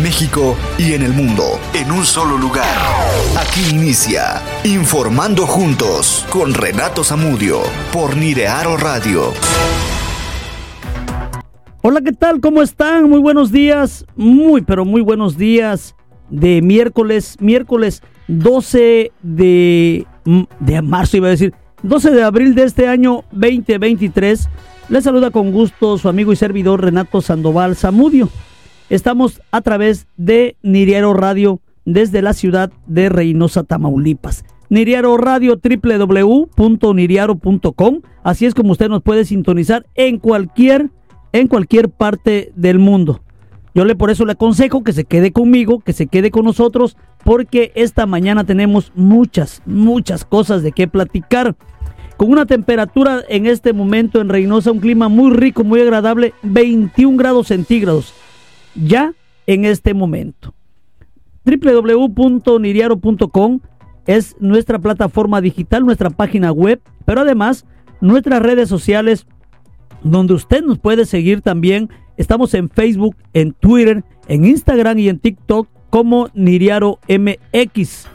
México y en el mundo, en un solo lugar. Aquí inicia Informando Juntos con Renato Zamudio por Nirearo Radio. Hola, ¿qué tal? ¿Cómo están? Muy buenos días. Muy, pero muy buenos días de miércoles, miércoles 12 de, de marzo, iba a decir, 12 de abril de este año 2023. Les saluda con gusto su amigo y servidor Renato Sandoval Zamudio. Estamos a través de Niriaro Radio desde la ciudad de Reynosa, Tamaulipas. Niriaro Radio www.niriaro.com. Así es como usted nos puede sintonizar en cualquier en cualquier parte del mundo. Yo le por eso le aconsejo que se quede conmigo, que se quede con nosotros, porque esta mañana tenemos muchas, muchas cosas de qué platicar. Con una temperatura en este momento en Reynosa, un clima muy rico, muy agradable, 21 grados centígrados, ya en este momento. www.niriaro.com es nuestra plataforma digital, nuestra página web, pero además nuestras redes sociales donde usted nos puede seguir también. Estamos en Facebook, en Twitter, en Instagram y en TikTok como Niriaro MX.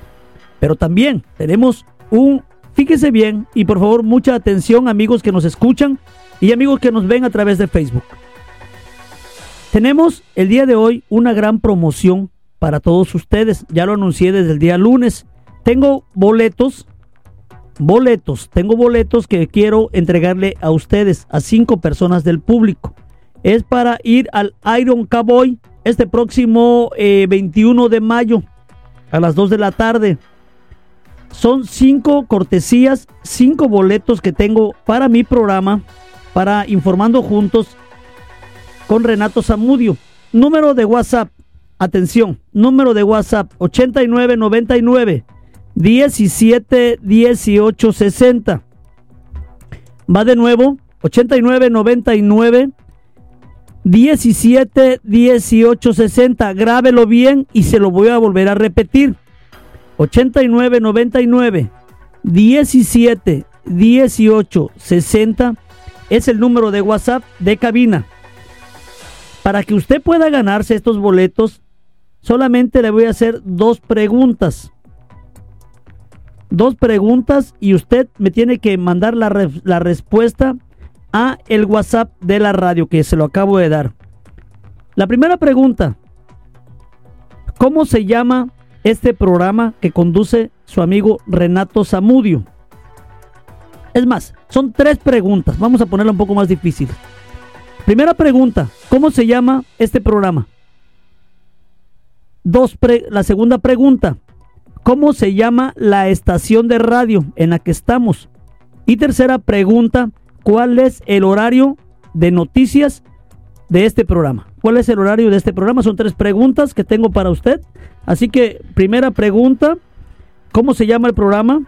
Pero también tenemos un, fíjese bien y por favor mucha atención amigos que nos escuchan y amigos que nos ven a través de Facebook. Tenemos el día de hoy una gran promoción para todos ustedes. Ya lo anuncié desde el día lunes. Tengo boletos boletos. Tengo boletos que quiero entregarle a ustedes, a cinco personas del público. Es para ir al Iron Cowboy este próximo 21 eh, de mayo a las 2 de la tarde. Son cinco cortesías, cinco boletos que tengo para mi programa, para Informando Juntos con Renato Zamudio. Número de WhatsApp, atención, número de WhatsApp 8999 17 18 60. Va de nuevo, 89 99 17 18 60. Grábelo bien y se lo voy a volver a repetir. 89 99 17 18 60 es el número de WhatsApp de cabina. Para que usted pueda ganarse estos boletos, solamente le voy a hacer dos preguntas dos preguntas y usted me tiene que mandar la, la respuesta a el WhatsApp de la radio que se lo acabo de dar. La primera pregunta, ¿cómo se llama este programa que conduce su amigo Renato Zamudio? Es más, son tres preguntas, vamos a ponerla un poco más difícil. Primera pregunta, ¿cómo se llama este programa? Dos la segunda pregunta, ¿Cómo se llama la estación de radio en la que estamos? Y tercera pregunta, ¿cuál es el horario de noticias de este programa? ¿Cuál es el horario de este programa? Son tres preguntas que tengo para usted. Así que, primera pregunta, ¿cómo se llama el programa?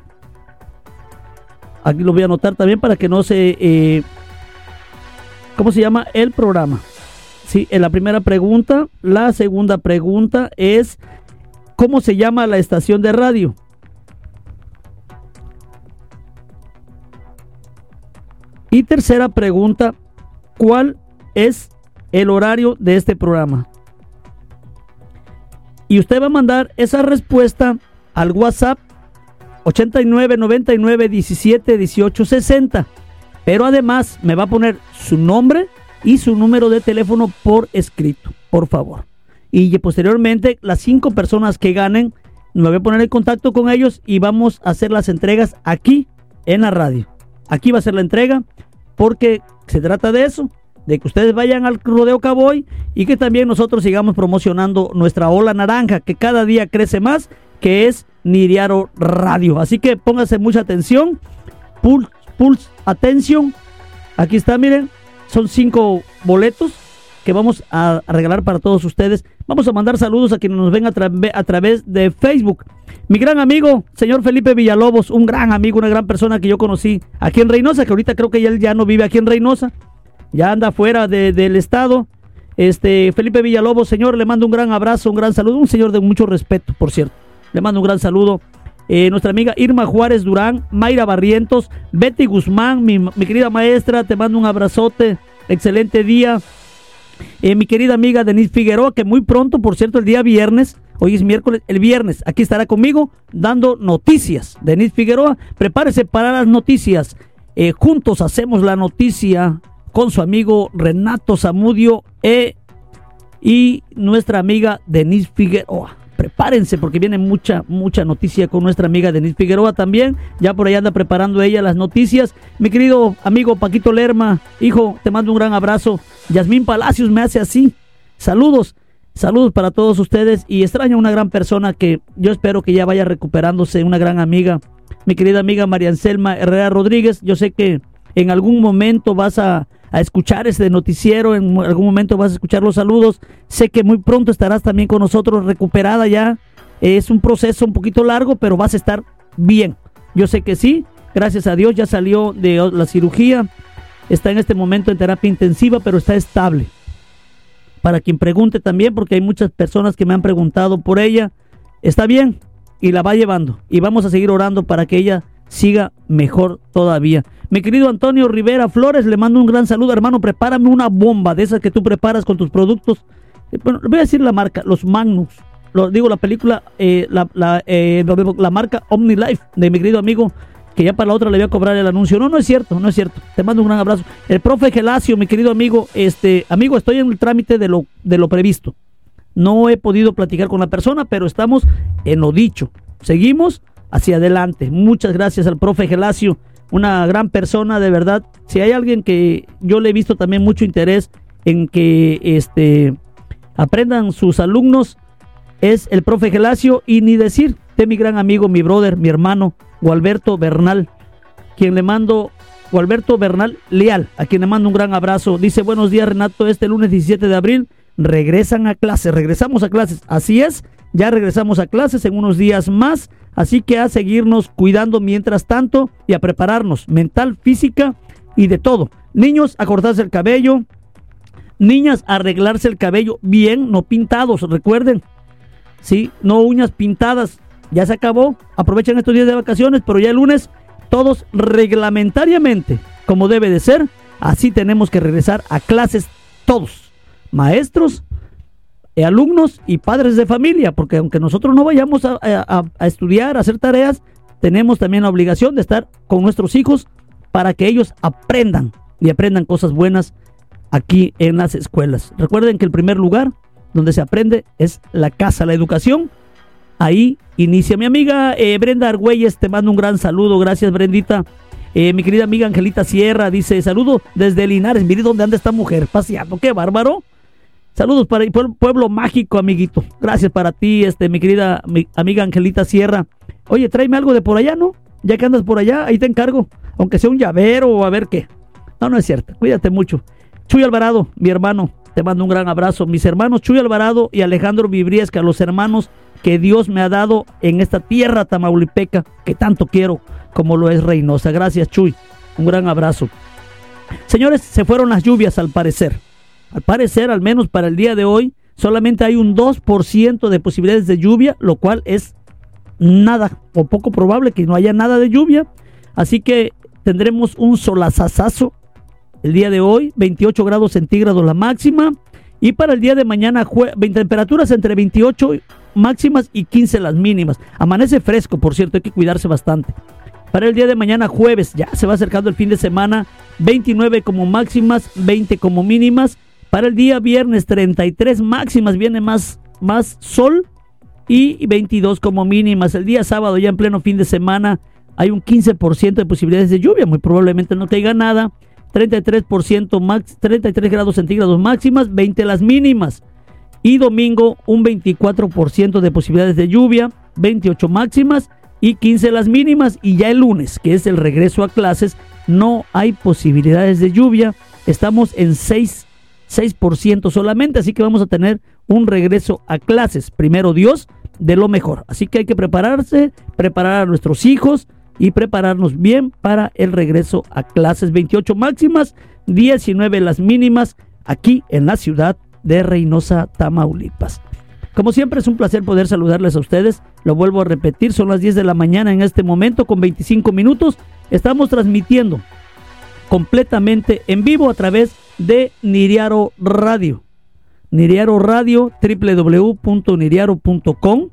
Aquí lo voy a anotar también para que no se... Eh, ¿Cómo se llama el programa? Sí, en la primera pregunta. La segunda pregunta es ¿Cómo se llama la estación de radio? Y tercera pregunta, ¿cuál es el horario de este programa? Y usted va a mandar esa respuesta al WhatsApp 89 99 17 18 60. Pero además me va a poner su nombre y su número de teléfono por escrito, por favor y posteriormente las cinco personas que ganen, me voy a poner en contacto con ellos y vamos a hacer las entregas aquí en la radio. Aquí va a ser la entrega porque se trata de eso, de que ustedes vayan al Rodeo Cowboy y que también nosotros sigamos promocionando nuestra ola naranja que cada día crece más, que es Niriaro Radio. Así que pónganse mucha atención, pulse, atención. Aquí está, miren, son cinco boletos que vamos a regalar para todos ustedes. Vamos a mandar saludos a quienes nos ven a, a través de Facebook. Mi gran amigo, señor Felipe Villalobos, un gran amigo, una gran persona que yo conocí aquí en Reynosa, que ahorita creo que él ya no vive aquí en Reynosa, ya anda fuera del estado. Este, Felipe Villalobos, señor, le mando un gran abrazo, un gran saludo, un señor de mucho respeto, por cierto. Le mando un gran saludo. Eh, nuestra amiga Irma Juárez Durán, Mayra Barrientos, Betty Guzmán, mi, querida maestra, te mando un abrazote, excelente día. Eh, mi querida amiga Denise Figueroa, que muy pronto, por cierto, el día viernes, hoy es miércoles, el viernes, aquí estará conmigo dando noticias. Denise Figueroa, prepárese para las noticias. Eh, juntos hacemos la noticia con su amigo Renato Zamudio y nuestra amiga Denise Figueroa prepárense porque viene mucha, mucha noticia con nuestra amiga Denise Figueroa también. Ya por ahí anda preparando ella las noticias. Mi querido amigo Paquito Lerma, hijo, te mando un gran abrazo. Yasmín Palacios me hace así. Saludos, saludos para todos ustedes y extraño a una gran persona que yo espero que ya vaya recuperándose, una gran amiga. Mi querida amiga María Anselma Herrera Rodríguez, yo sé que en algún momento vas a a escuchar este noticiero, en algún momento vas a escuchar los saludos. Sé que muy pronto estarás también con nosotros recuperada ya. Es un proceso un poquito largo, pero vas a estar bien. Yo sé que sí, gracias a Dios ya salió de la cirugía. Está en este momento en terapia intensiva, pero está estable. Para quien pregunte también, porque hay muchas personas que me han preguntado por ella, está bien y la va llevando. Y vamos a seguir orando para que ella siga mejor todavía. Mi querido Antonio Rivera Flores, le mando un gran saludo, hermano. Prepárame una bomba de esas que tú preparas con tus productos. Eh, bueno, voy a decir la marca, los Magnus. Lo, digo, la película, eh, la, la, eh, la marca OmniLife de mi querido amigo, que ya para la otra le voy a cobrar el anuncio. No, no es cierto, no es cierto. Te mando un gran abrazo. El profe Gelacio, mi querido amigo, este, amigo, estoy en el trámite de lo, de lo previsto. No he podido platicar con la persona, pero estamos en lo dicho. Seguimos hacia adelante. Muchas gracias al profe Gelacio una gran persona, de verdad. Si hay alguien que yo le he visto también mucho interés en que este aprendan sus alumnos, es el profe Gelacio y ni decir de mi gran amigo, mi brother, mi hermano, Gualberto Bernal, quien le mando, Gualberto Bernal Leal, a quien le mando un gran abrazo. Dice, buenos días Renato, este lunes 17 de abril regresan a clases, regresamos a clases, así es, ya regresamos a clases en unos días más Así que a seguirnos cuidando mientras tanto y a prepararnos mental, física y de todo. Niños, a cortarse el cabello. Niñas, a arreglarse el cabello bien, no pintados, recuerden. Sí, no uñas pintadas. Ya se acabó. Aprovechen estos días de vacaciones, pero ya el lunes todos reglamentariamente, como debe de ser, así tenemos que regresar a clases todos. Maestros, alumnos y padres de familia, porque aunque nosotros no vayamos a, estudiar, a hacer tareas, tenemos también la obligación de estar con nuestros hijos para que ellos aprendan y aprendan cosas buenas aquí en las escuelas. Recuerden que el primer lugar donde se aprende es la casa, la educación. Ahí inicia mi amiga eh, Brenda Argüelles, te mando un gran saludo, gracias Brendita. Eh, mi querida amiga Angelita Sierra dice, saludo desde Linares, mire dónde anda esta mujer paseando, qué bárbaro. Saludos para el pueblo, mágico, amiguito. Gracias para ti, este, mi querida amiga Angelita Sierra. Oye, tráeme algo de por allá, ¿no? Ya que andas por allá, ahí te encargo. Aunque sea un llavero o a ver qué. No, no es cierto. Cuídate mucho. Chuy Alvarado, mi hermano, te mando un gran abrazo. Mis hermanos Chuy Alvarado y Alejandro Vibriesca, los hermanos que Dios me ha dado en esta tierra tamaulipeca que tanto quiero como lo es Reynosa. Gracias, Chuy. Un gran abrazo. Señores, se fueron las lluvias al parecer. Al parecer, al menos para el día de hoy, solamente hay un 2% de posibilidades de lluvia, lo cual es nada o poco probable que no haya nada de lluvia. Así que tendremos un solazazazo el día de hoy, 28 grados centígrados la máxima. Y para el día de mañana, temperaturas entre 28 máximas y 15 las mínimas. Amanece fresco, por cierto, hay que cuidarse bastante. Para el día de mañana, jueves, ya se va acercando el fin de semana, 29 como máximas, 20 como mínimas. Para el día viernes 33 máximas viene más, más sol y 22 como mínimas. El día sábado ya en pleno fin de semana hay un 15% de posibilidades de lluvia. Muy probablemente no caiga nada. 33%, max, 33 grados centígrados máximas, 20 las mínimas. Y domingo un 24% de posibilidades de lluvia, 28 máximas y 15 las mínimas. Y ya el lunes, que es el regreso a clases, no hay posibilidades de lluvia. Estamos en 6 6% solamente, así que vamos a tener un regreso a clases, primero Dios, de lo mejor. Así que hay que prepararse, preparar a nuestros hijos y prepararnos bien para el regreso a clases 28 máximas, 19 las mínimas aquí en la ciudad de Reynosa, Tamaulipas. Como siempre es un placer poder saludarles a ustedes. Lo vuelvo a repetir, son las 10 de la mañana en este momento con 25 minutos. Estamos transmitiendo completamente en vivo a través de Niriaro Radio. Niriaro Radio, www.niriaro.com.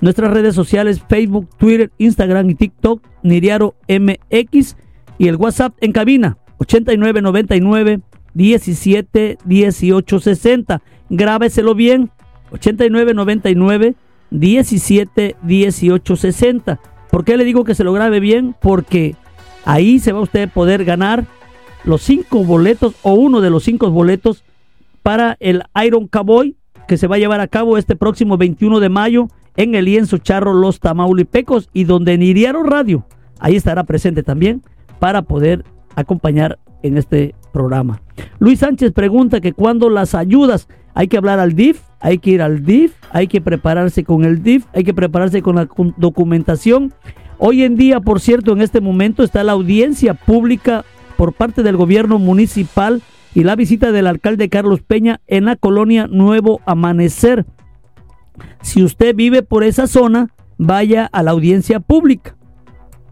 Nuestras redes sociales, Facebook, Twitter, Instagram y TikTok, Niriaro MX. Y el WhatsApp en cabina, 8999 17 18 60. Grábeselo bien, 8999 17 18 60. ¿Por qué le digo que se lo grabe bien? Porque ahí se va usted a poder ganar los cinco boletos o uno de los cinco boletos para el Iron Cowboy que se va a llevar a cabo este próximo 21 de mayo en el lienzo charro Los Tamaulipecos y donde Niriaro Radio ahí estará presente también para poder acompañar en este programa. Luis Sánchez pregunta que cuando las ayudas hay que hablar al DIF, hay que ir al DIF, hay que prepararse con el DIF, hay que prepararse con la documentación. Hoy en día, por cierto, en este momento está la audiencia pública por parte del gobierno municipal y la visita del alcalde Carlos Peña en la colonia Nuevo Amanecer. Si usted vive por esa zona, vaya a la audiencia pública.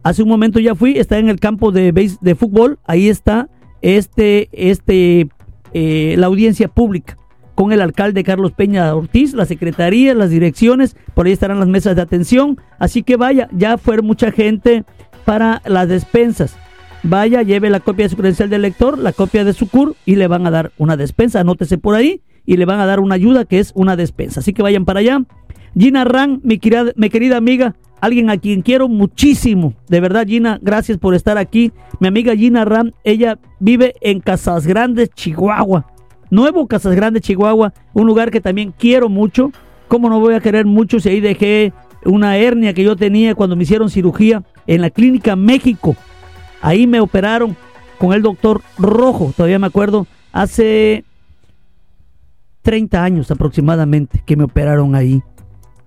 Hace un momento ya fui, está en el campo de, de fútbol, ahí está este, este, eh, la audiencia pública con el alcalde Carlos Peña Ortiz, la secretaría, las direcciones, por ahí estarán las mesas de atención, así que vaya, ya fue mucha gente para las despensas. Vaya, lleve la copia de su credencial de lector, la copia de su CUR y le van a dar una despensa, anótese por ahí y le van a dar una ayuda que es una despensa. Así que vayan para allá. Gina Ran, mi querida, mi querida amiga, alguien a quien quiero muchísimo. De verdad, Gina, gracias por estar aquí. Mi amiga Gina Ram, ella vive en Casas Grandes, Chihuahua. Nuevo Casas Grandes, Chihuahua, un lugar que también quiero mucho. ¿Cómo no voy a querer mucho si ahí dejé una hernia que yo tenía cuando me hicieron cirugía en la clínica México? Ahí me operaron con el doctor Rojo, todavía me acuerdo, hace 30 años aproximadamente que me operaron ahí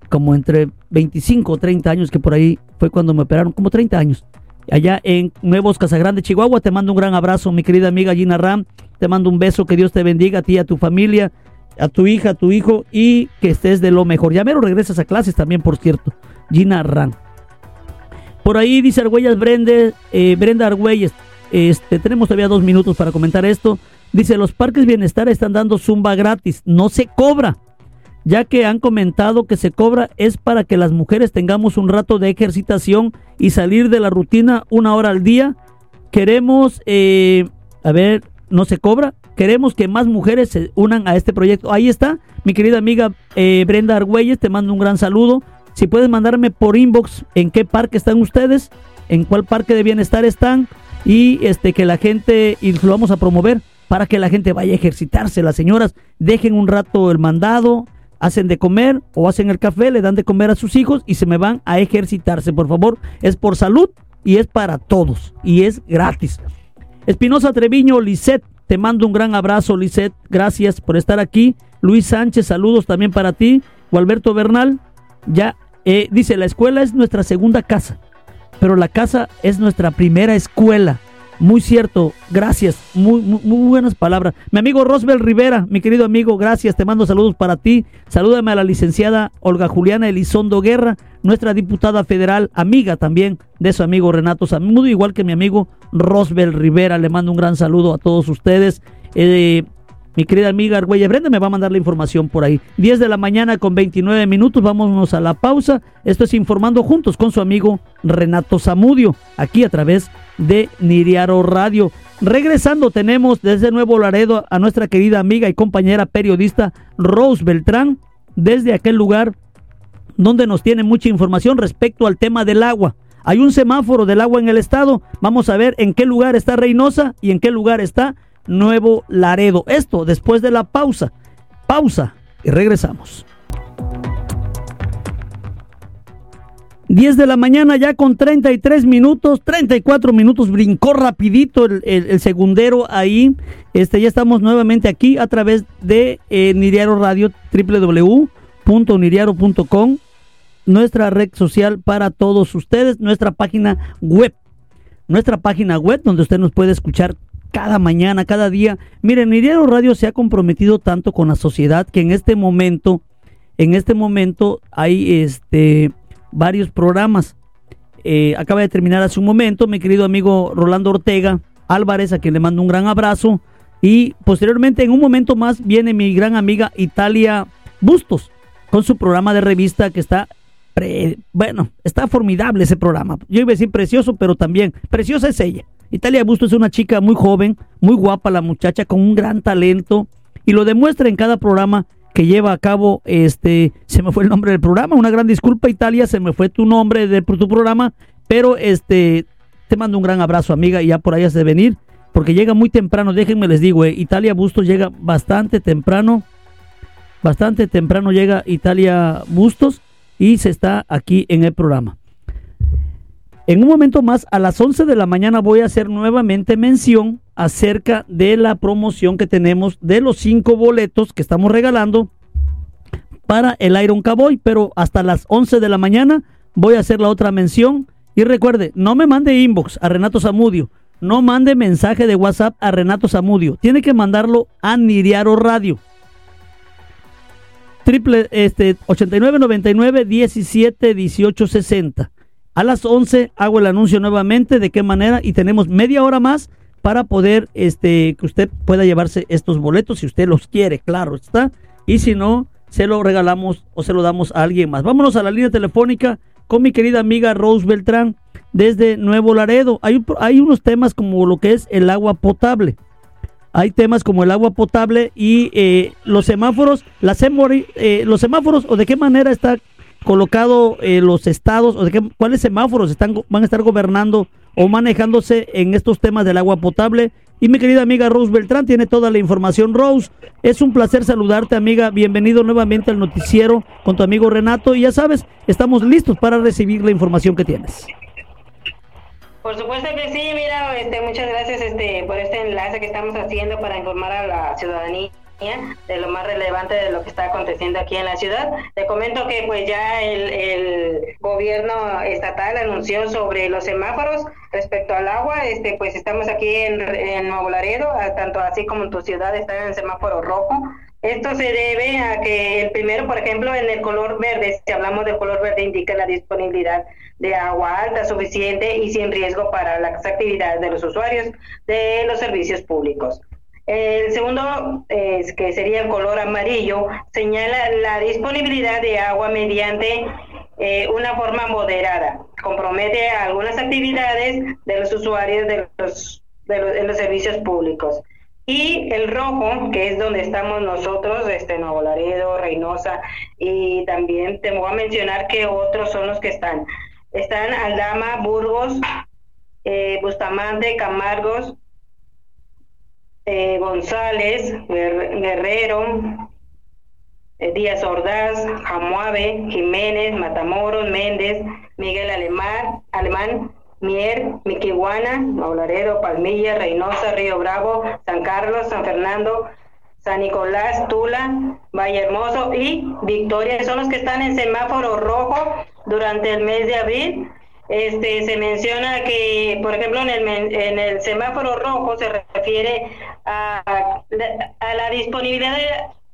como entre 25 o 30 años que por ahí fue cuando me operaron, como 30 años. Allá en Nuevos Casagrande, Chihuahua, te mando un gran abrazo, mi querida amiga Gina Ram. Te mando un beso, que Dios te bendiga a ti, a tu familia, a tu hija, a tu hijo y que estés de lo mejor. Ya mero regresas a clases también, por cierto. Gina Ram. Por ahí dice Argüelles Brende, eh, Brenda Argüelles, este, tenemos todavía dos minutos para comentar esto. Dice, los parques bienestar están dando zumba gratis, no se cobra ya que han comentado que se cobra es para que las mujeres tengamos un rato de ejercitación y salir de la rutina una hora al día. Queremos, eh, a ver, no se cobra. Queremos que más mujeres se unan a este proyecto. Ahí está, mi querida amiga eh, Brenda Argüelles, te mando un gran saludo. Si puedes mandarme por inbox en qué parque están ustedes, en cuál parque de bienestar están y este que la gente y lo vamos a promover para que la gente vaya a ejercitarse. Las señoras dejen un rato el mandado, hacen de comer o hacen el café, le dan de comer a sus hijos y se me van a ejercitarse. Por favor, es por salud y es para todos y es gratis. Espinosa Treviño, Lisset, te mando un gran abrazo, Lisset. Gracias por estar aquí. Luis Sánchez, saludos también para ti. Gualberto Bernal, ya eh, dice, la escuela es nuestra segunda casa, pero la casa es nuestra primera escuela. Muy cierto, gracias, muy, muy, buenas palabras. Mi amigo Rosbel Rivera, mi querido amigo, gracias, te mando saludos para ti. Salúdame a la licenciada Olga Juliana Elizondo Guerra, nuestra diputada federal, amiga también de su amigo Renato Samudo, igual que mi amigo Rosbel Rivera. Le mando un gran saludo a todos ustedes. Eh, mi querida amiga Argüella Brenda me va a mandar la información por ahí. 10 de la mañana con 29 minutos, vámonos a la pausa. Esto es Informando Juntos con su amigo Renato Zamudio, aquí a través de Niriaro Radio. Regresando tenemos desde Nuevo Laredo a nuestra querida amiga y compañera periodista Rose Beltrán, desde aquel lugar donde nos tiene mucha información respecto al tema del agua. Hay un semáforo del agua en el estado. Vamos a ver en qué lugar está Reynosa y en qué lugar está Nuevo Laredo. Esto después de la pausa. Pausa y regresamos. 10 de la mañana ya con 33 minutos, 34 minutos, brincó rapidito el, segundero ahí. Este, ya estamos nuevamente aquí a través de eh, Niriaro Radio, www.niriaro.com, nuestra red social para todos ustedes, nuestra página web, nuestra página web donde usted nos puede escuchar cada mañana, cada día. Miren, Niriaro Radio se ha comprometido tanto con la sociedad que en este momento, en este momento hay este varios programas. Eh, acaba de terminar hace un momento mi querido amigo Rolando Ortega Álvarez, a quien le mando un gran abrazo. Y posteriormente, en un momento más, viene mi gran amiga Italia Bustos con su programa de revista que está, bueno, está formidable ese programa. Yo iba a decir precioso, pero también preciosa es ella. Italia Bustos es una chica muy joven, muy guapa la muchacha, con un gran talento y lo demuestra en cada programa que lleva a cabo, este, se me fue el nombre del programa, una gran disculpa Italia, se me fue tu nombre de tu programa, pero este, te mando un gran abrazo amiga y ya por ahí has de venir, porque llega muy temprano, déjenme les digo, eh, Italia Bustos llega bastante temprano, bastante temprano llega Italia Bustos y se está aquí en el programa. En un momento más, a las 11 de la mañana voy a hacer nuevamente mención acerca de la promoción que tenemos de los cinco boletos que estamos regalando para el Iron Cowboy, pero hasta las 11 de la mañana voy a hacer la otra mención. Y recuerde, no me mande inbox a Renato Zamudio, no mande mensaje de WhatsApp a Renato Zamudio, tiene que mandarlo a Niriaro Radio. Triple este 8999 17 18 60. A las 11 hago el anuncio nuevamente de qué manera y tenemos media hora más para poder este que usted pueda llevarse estos boletos si usted los quiere, claro está. Y si no, se lo regalamos o se lo damos a alguien más. Vámonos a la línea telefónica con mi querida amiga Rose Beltrán desde Nuevo Laredo. Hay, unos temas como lo que es el agua potable. Hay temas como el agua potable y eh, los semáforos, la eh, los semáforos o de qué manera está colocado eh, los estados o de qué, cuáles semáforos están, van a estar gobernando o manejándose en estos temas del agua potable. Y mi querida amiga Rose Beltrán tiene toda la información. Rose, es un placer saludarte, amiga. Bienvenido nuevamente al noticiero con tu amigo Renato. Y ya sabes, estamos listos para recibir la información que tienes. Por supuesto que sí, mira, este, muchas gracias este, por este enlace que estamos haciendo para informar a la ciudadanía de lo más relevante de lo que está aconteciendo aquí en la ciudad. Te comento que pues ya el, gobierno estatal anunció sobre los semáforos respecto al agua, este pues estamos aquí en, Nuevo Laredo, tanto así como en tu ciudad están en semáforo rojo. Esto se debe a que el primero, por ejemplo, en el color verde, si hablamos del color verde, indica la disponibilidad de agua alta, suficiente y sin riesgo para las actividades de los usuarios de los servicios públicos. El segundo, que sería el color amarillo, señala la disponibilidad de agua mediante eh, una forma moderada. Compromete algunas actividades de los usuarios de los, de los, servicios públicos. Y el rojo, que es donde estamos nosotros, este Nuevo Laredo, Reynosa, y también te voy a mencionar que otros son los que están. Están Aldama, Burgos, eh, Bustamante, Camargos, eh, González, Guerrero, eh, Díaz Ordaz, Jamuave, Jiménez, Matamoros, Méndez, Miguel Alemán, Alemán Mier, Miquihuana, Maularedo, Palmilla, Reynosa, Río Bravo, San Carlos, San Fernando, San Nicolás, Tula, Valle Hermoso y Victoria. Son los que están en semáforo rojo durante el mes de abril este, se menciona que, por ejemplo, en el, en el semáforo rojo se refiere a, la disponibilidad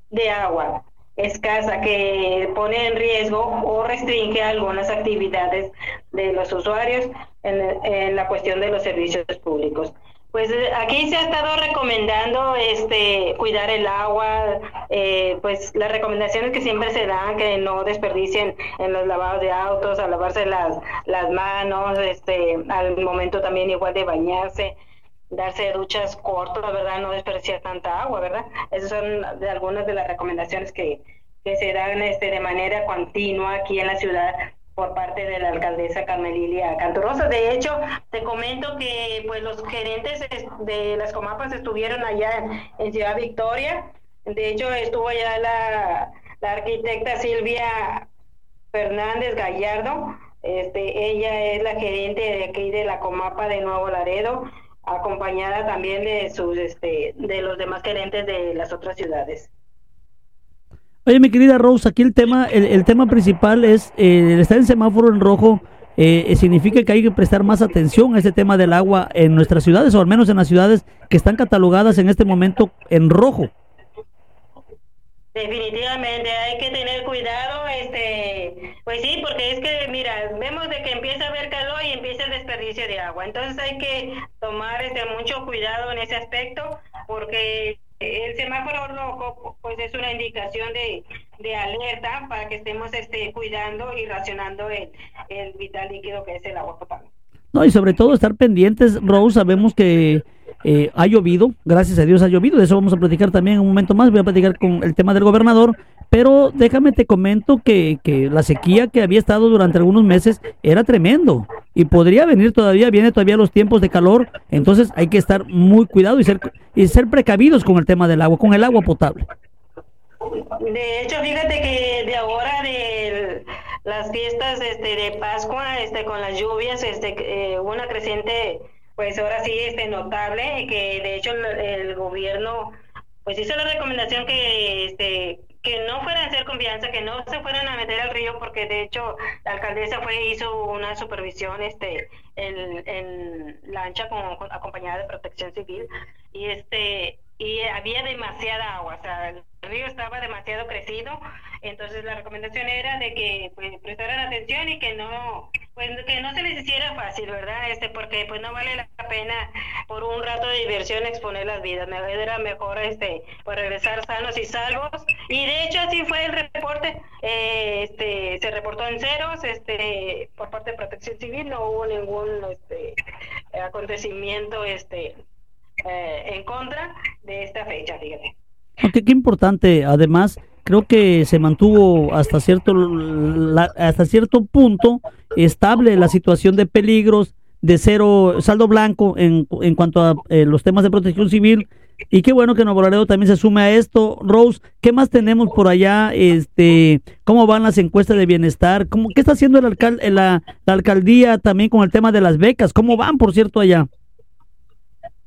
de, agua escasa que pone en riesgo o restringe algunas actividades de los usuarios en la cuestión de los servicios públicos. Pues eh, aquí se ha estado recomendando este cuidar el agua, eh, pues las recomendaciones que siempre se dan, que no desperdicien en los lavados de autos, a lavarse las, las manos, este, al momento también igual de bañarse, darse duchas cortas, ¿verdad? No desperdiciar tanta agua, ¿verdad? Esas son de algunas de las recomendaciones que, que se dan este, de manera continua aquí en la ciudad por parte de la alcaldesa Carmelilia Cantorosa. De hecho, te comento que pues los gerentes de las comapas estuvieron allá en Ciudad Victoria. De hecho, estuvo allá la, la arquitecta Silvia Fernández Gallardo. Este, ella es la gerente de aquí de la Comapa de Nuevo Laredo, acompañada también de sus este, de los demás gerentes de las otras ciudades. Oye, mi querida Rose, aquí el tema, el, tema principal es eh, estar en semáforo en rojo. Eh, significa que hay que prestar más atención a ese tema del agua en nuestras ciudades, o al menos en las ciudades que están catalogadas en este momento en rojo. Definitivamente hay que tener cuidado este, pues sí, porque es que, mira, vemos de que empieza a haber calor y empieza el desperdicio de agua. Entonces hay que tomar este, mucho cuidado en ese aspecto, porque el semáforo rojo pues es una indicación de, de alerta para que estemos este, cuidando y racionando el, el vital líquido que es el agua potable. No, y sobre todo estar pendientes, Rose, sabemos que eh, ha llovido, gracias a Dios ha llovido, de eso vamos a platicar también en un momento más, voy a platicar con el tema del gobernador, pero déjame te comento que, que la sequía que había estado durante algunos meses era tremendo y podría venir todavía, viene todavía los tiempos de calor, entonces hay que estar muy cuidado y ser, y ser precavidos con el tema del agua, con el agua potable. De hecho, fíjate que de ahora de las fiestas este, de Pascua, este, con las lluvias, este, eh, una creciente, pues ahora sí, este, notable, que de hecho el, el gobierno, pues hizo la recomendación que, este, que no fueran a hacer confianza, que no se fueran a meter al río, porque de hecho la alcaldesa fue hizo una supervisión este en, en lancha con, con- acompañada de protección civil. Y este y había demasiada agua, o sea, el río estaba demasiado crecido, entonces la recomendación era de que pues prestaran atención y que no pues que no se les hiciera fácil, ¿verdad? Este porque pues no vale la pena por un rato de diversión exponer las vidas, me era mejor este pues regresar sanos y salvos y de hecho así fue el reporte, eh, este se reportó en ceros, este por parte de Protección Civil no hubo ningún este acontecimiento este eh, en contra de esta fecha, fíjate. Ok, qué importante. Además, creo que se mantuvo hasta cierto la- hasta cierto punto estable la situación de peligros de cero saldo blanco en, en cuanto a eh, los temas de protección civil y qué bueno que Nuevo Laredo también se sume a esto. Rose, ¿qué más tenemos por allá? Este, ¿cómo van las encuestas de bienestar? ¿Cómo, ¿Qué está haciendo el alcalde, la, la alcaldía también con el tema de las becas? ¿Cómo van, por cierto, allá?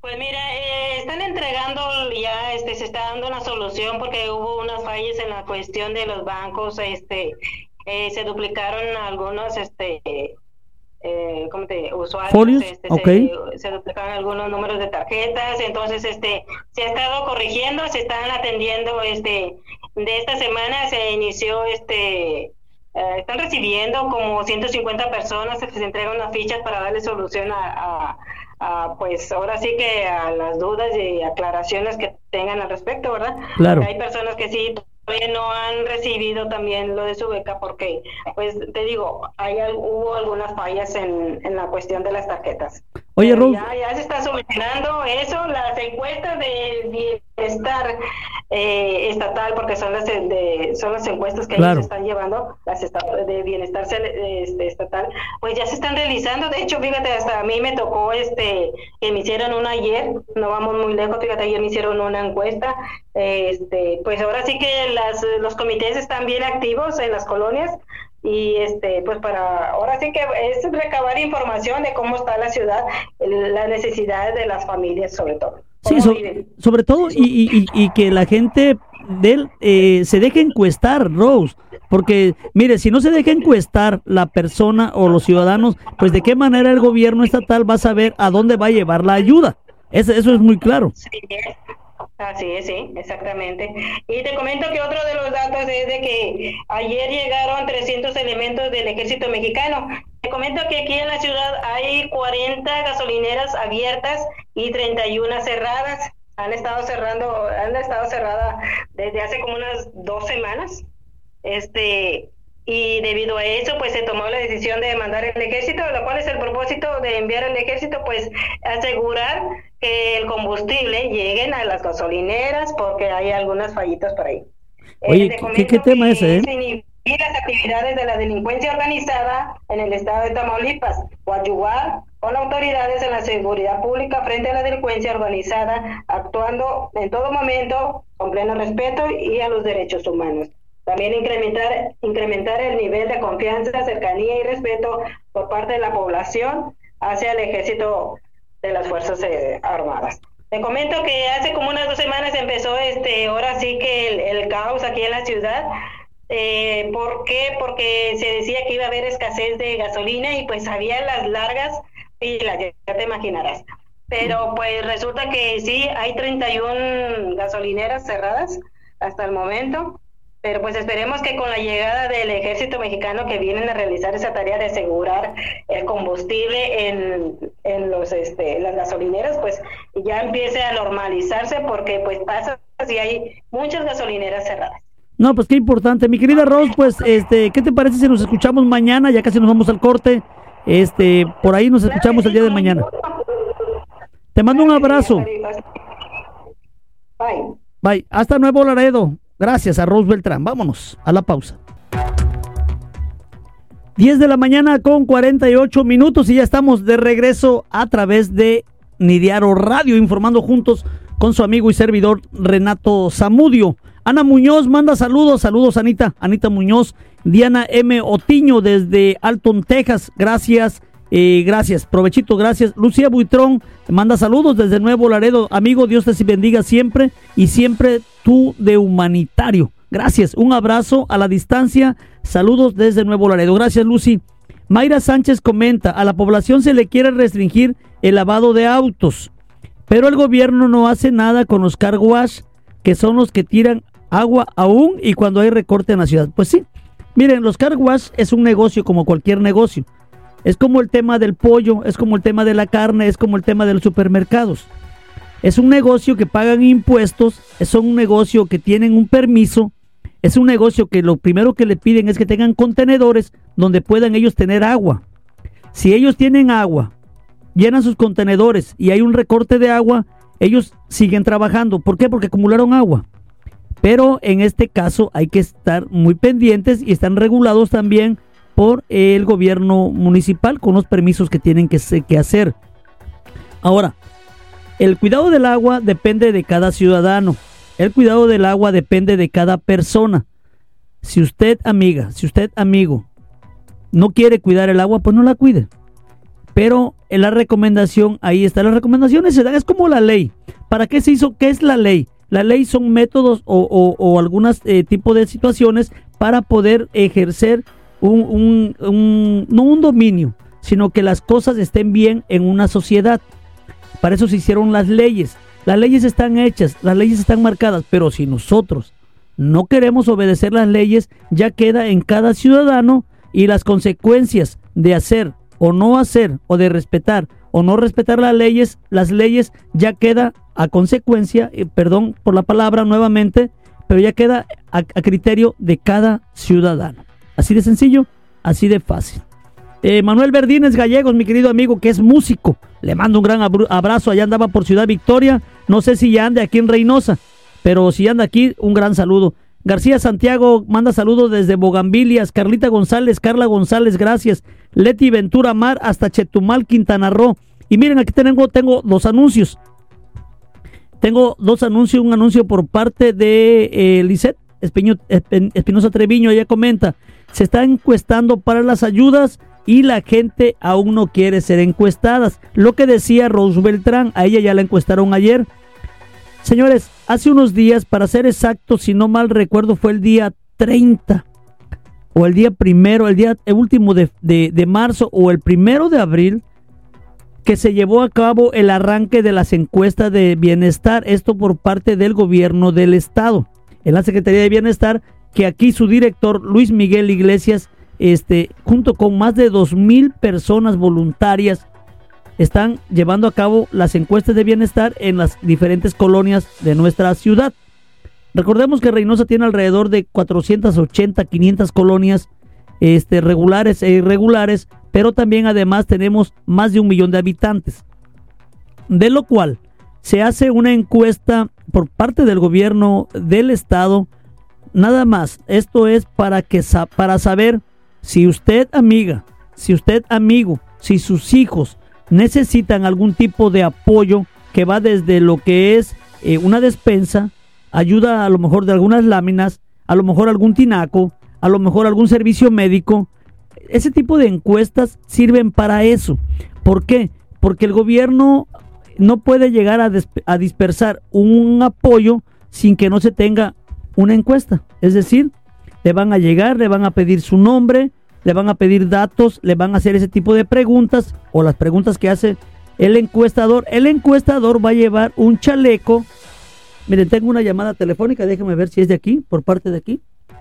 Pues mira, eh, están entregando ya, este, se está dando una solución porque hubo unas fallas en la cuestión de los bancos, este, eh, se duplicaron algunos, este, eh, ¿cómo te usuarios? Folios, este, ok. se, se duplicaron algunos números de tarjetas, entonces, este, se ha estado corrigiendo, se están atendiendo, este, de esta semana se inició, este, eh, están recibiendo como 150 personas que se entregan las fichas para darle solución a, a- a, pues ahora sí que a las dudas y aclaraciones que tengan al respecto, ¿verdad? Claro. Porque hay personas que sí todavía no han recibido también lo de su beca porque, pues te digo, hay, hubo algunas fallas en, en la cuestión de las tarjetas. Oye, Rose. Ya, ya se está solucionando eso, las encuestas de bienestar eh, estatal, porque son las de, son las encuestas que Claro. ellos están llevando, las de bienestar este, estatal, pues ya se están realizando. De hecho, fíjate, hasta a mí me tocó este que me hicieron una ayer, no vamos muy lejos, fíjate, ayer me hicieron una encuesta. Este, pues ahora sí que las, los comités están bien activos en las colonias y este pues para ahora sí que es recabar información de cómo está la ciudad las necesidades de las familias sobre todo Sí, so- sobre todo y, y- y- y que la gente del, eh, se deje encuestar, Rose, porque mire, si no se deja encuestar la persona o los ciudadanos, pues de qué manera el gobierno estatal va a saber a dónde va a llevar la ayuda. Eso, eso es muy claro. Sí, así es, sí, exactamente. Y te comento que otro de los datos es de que ayer llegaron 300 elementos del ejército mexicano. Te comento que aquí en la ciudad hay 40 gasolineras abiertas y 31 cerradas. Han estado cerrando, han estado cerradas desde hace como unas dos semanas. Este, y debido a eso, pues se tomó la decisión de mandar el ejército, lo cual es el propósito de enviar el ejército, pues asegurar que el combustible lleguen a las gasolineras, porque hay algunas fallitas por ahí. Eh, Oye, te ¿qué- qué tema que ese, eh? inhibir las actividades de la delincuencia organizada en el estado de Tamaulipas, o ayudar con autoridades en la seguridad pública frente a la delincuencia organizada, actuando en todo momento con pleno respeto y a los derechos humanos. También incrementar, incrementar el nivel de confianza, cercanía y respeto por parte de la población hacia el ejército de las Fuerzas eh, Armadas. Te comento que hace como unas dos semanas empezó este, ahora sí que el, el caos aquí en la ciudad. Eh, ¿Por qué? Porque se decía que iba a haber escasez de gasolina y pues había las largas filas, ya, ya te imaginarás. Pero pues resulta que sí, hay 31 gasolineras cerradas hasta el momento. Pero pues esperemos que con la llegada del ejército mexicano que vienen a realizar esa tarea de asegurar el combustible en, en los este, las gasolineras, pues ya empiece a normalizarse porque pues pasa si hay muchas gasolineras cerradas. No, pues qué importante. Mi querida Rose, pues, este, ¿qué te parece si nos escuchamos mañana? Ya casi nos vamos al corte. Este, por ahí nos escuchamos el día de mañana. Te mando un abrazo. Bye. Bye. Hasta Nuevo Laredo. Gracias a Rose Beltrán. Vámonos a la pausa. 10 de la mañana con 48 minutos y ya estamos de regreso a través de Nidiaro Radio, informando juntos con su amigo y servidor Renato Zamudio. Ana Muñoz manda saludos, saludos Anita, Anita Muñoz, Diana M. Otiño desde Alton, Texas, gracias, gracias, provechito, gracias. Lucía Buitrón manda saludos desde Nuevo Laredo, amigo, Dios te bendiga siempre y siempre tú de humanitario. Gracias, un abrazo a la distancia, saludos desde Nuevo Laredo, gracias Lucy. Mayra Sánchez comenta, a la población se le quiere restringir el lavado de autos, pero el gobierno no hace nada con los car que son los que tiran agua aún y cuando hay recorte en la ciudad. Pues sí, miren, los car es un negocio como cualquier negocio. Es como el tema del pollo, es como el tema de la carne, es como el tema de los supermercados. Es un negocio que pagan impuestos, es un negocio que tienen un permiso, es un negocio que lo primero que le piden es que tengan contenedores donde puedan ellos tener agua. Si ellos tienen agua, llenan sus contenedores y hay un recorte de agua, ellos siguen trabajando. ¿Por qué? Porque acumularon agua. Pero en este caso hay que estar muy pendientes y están regulados también por el gobierno municipal con los permisos que tienen que, hacer. Ahora, el cuidado del agua depende de cada ciudadano. El cuidado del agua depende de cada persona. Si usted, amiga, si usted, amigo, no quiere cuidar el agua, pues no la cuide. Pero en la recomendación, ahí está. Las recomendaciones se dan, es como la ley. ¿Para qué se hizo? ¿Qué es la ley? La ley son métodos o, o, algunos eh, tipos de situaciones para poder ejercer un, no un dominio, sino que las cosas estén bien en una sociedad. Para eso se hicieron las leyes. Las leyes están hechas, las leyes están marcadas, pero si nosotros no queremos obedecer las leyes, ya queda en cada ciudadano y las consecuencias de hacer o no hacer o de respetar o no respetar las leyes, las leyes ya queda a consecuencia, eh, perdón por la palabra nuevamente, pero ya queda a, criterio de cada ciudadano. Así de sencillo, así de fácil. Eh, Manuel Verdines Gallegos, mi querido amigo, que es músico, le mando un gran abrazo. Allá andaba por Ciudad Victoria. No sé si ya ande aquí en Reynosa, pero si anda aquí, un gran saludo. García Santiago manda saludos desde Bogambilias. Carlita González, Carla González, gracias. Leti Ventura Mar hasta Chetumal, Quintana Roo. Y miren, aquí tengo, tengo dos anuncios. Tengo dos anuncios, un anuncio por parte de eh, Espinosa Treviño, ella comenta, se está encuestando para las ayudas y la gente aún no quiere ser encuestadas. Lo que decía Rose Beltrán, a ella ya la encuestaron ayer. Señores, hace unos días, para ser exacto, si no mal recuerdo, fue el día 30 o el día primero, el día último de, de marzo o el primero de abril, que se llevó a cabo el arranque de las encuestas de bienestar, esto por parte del gobierno del estado, en la Secretaría de Bienestar, que aquí su director Luis Miguel Iglesias, este, junto con más de dos mil personas voluntarias, están llevando a cabo las encuestas de bienestar en las diferentes colonias de nuestra ciudad. Recordemos que Reynosa tiene alrededor de 480, 500 colonias este, regulares e irregulares, pero también además tenemos más de un millón de habitantes. De lo cual se hace una encuesta por parte del gobierno del estado. Nada más, esto es para, que, para saber si usted amiga, si usted amigo, si sus hijos necesitan algún tipo de apoyo que va desde lo que es eh, una despensa, ayuda a lo mejor de algunas láminas, a lo mejor algún tinaco, a lo mejor algún servicio médico, ese tipo de encuestas sirven para eso. ¿Por qué? Porque el gobierno no puede llegar a, dispersar un apoyo sin que no se tenga una encuesta. Es decir, le van a llegar, le van a pedir su nombre, le van a pedir datos, le van a hacer ese tipo de preguntas o las preguntas que hace el encuestador. El encuestador va a llevar un chaleco. Miren, tengo una llamada telefónica, déjenme ver si es de aquí, por parte de aquí.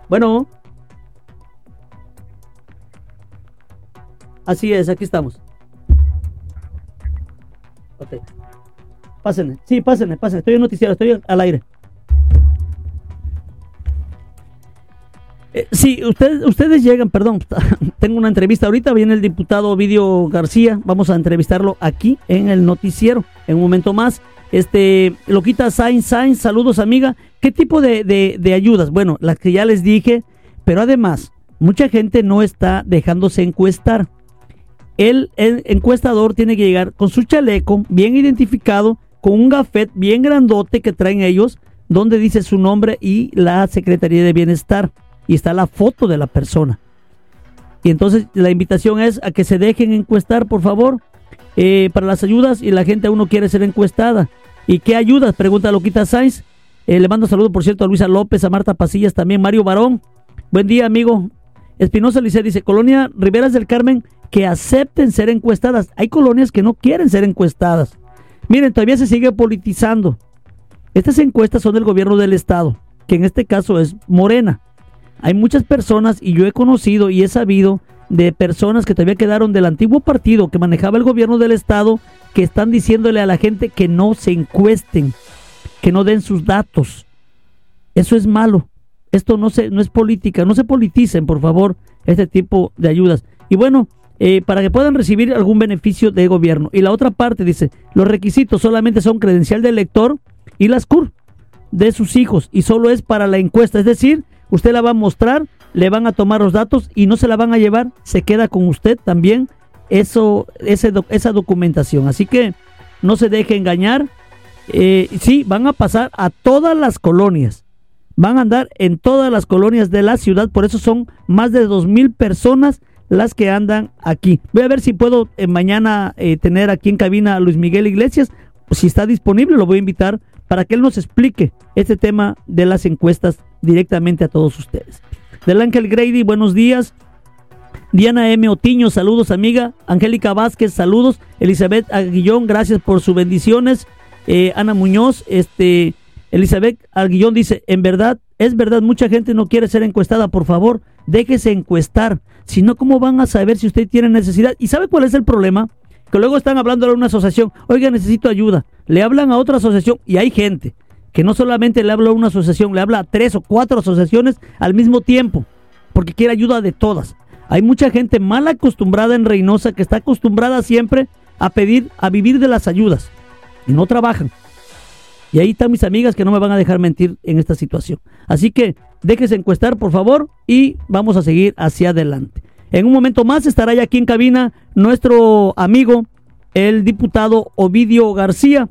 Bueno. Así es, aquí estamos. Ok. Pásenme. Sí, pásenme, pásenme. Estoy en noticiero, estoy al aire. Eh, sí, ustedes, ustedes llegan, perdón, tengo una entrevista ahorita, viene el diputado Ovidio García, vamos a entrevistarlo aquí en el noticiero, en un momento más. Este, Loquita Sainz, Sainz, saludos amiga. ¿Qué tipo de, de ayudas? Bueno, las que ya les dije, pero además, mucha gente no está dejándose encuestar. El, encuestador tiene que llegar con su chaleco bien identificado, con un gafet bien grandote que traen ellos, donde dice su nombre y la Secretaría de Bienestar. Y está la foto de la persona. Y entonces la invitación es a que se dejen encuestar, por favor, eh, para las ayudas. Y la gente aún no quiere ser encuestada. ¿Y qué ayudas? Pregunta Loquita Sainz. Eh, le mando saludo, por cierto, a Luisa López, a Marta Pasillas, también Mario Barón. Buen día, amigo. Espinosa Lice dice, Colonia Riberas del Carmen, que acepten ser encuestadas. Hay colonias que no quieren ser encuestadas. Miren, todavía se sigue politizando. Estas encuestas son del gobierno del estado, que en este caso es Morena. Hay muchas personas, y yo he conocido y he sabido de personas que todavía quedaron del antiguo partido que manejaba el gobierno del estado, que están diciéndole a la gente que no se encuesten, que no den sus datos. Eso es malo. Esto no, se, no es política. No se politicen, por favor, este tipo de ayudas. Y bueno, eh, para que puedan recibir algún beneficio de gobierno. Y la otra parte dice, los requisitos solamente son credencial del elector y las CUR de sus hijos y solo es para la encuesta, es decir, usted la va a mostrar, le van a tomar los datos y no se la van a llevar, se queda con usted también eso, ese, esa documentación. Así que no se deje engañar. Eh, sí, van a pasar a todas las colonias. Van a andar en todas las colonias de la ciudad, por eso son más de dos mil personas las que andan aquí. Voy a ver si puedo eh, mañana eh, tener aquí en cabina a Luis Miguel Iglesias. Si está disponible, lo voy a invitar para que él nos explique este tema de las encuestas directamente a todos ustedes. Del Ángel Grady, buenos días. Diana M. Otiño, saludos amiga. Angélica Vázquez, saludos. Elizabeth Aguillón, gracias por sus bendiciones. Eh, Ana Muñoz, este, Elizabeth Aguillón dice, en verdad, es verdad, mucha gente no quiere ser encuestada, por favor, déjese encuestar. Si no, ¿cómo van a saber si usted tiene necesidad? ¿Y sabe cuál es el problema? Que luego están hablando a una asociación, oiga, necesito ayuda. Le hablan a otra asociación y hay gente que no solamente le habla a una asociación, le habla a tres o cuatro asociaciones al mismo tiempo, porque quiere ayuda de todas. Hay mucha gente mal acostumbrada en Reynosa que está acostumbrada siempre a pedir, a vivir de las ayudas y no trabajan. Y ahí están mis amigas que no me van a dejar mentir en esta situación. Así que déjese encuestar, por favor, y vamos a seguir hacia adelante. En un momento más estará ya aquí en cabina nuestro amigo, el diputado Ovidio García,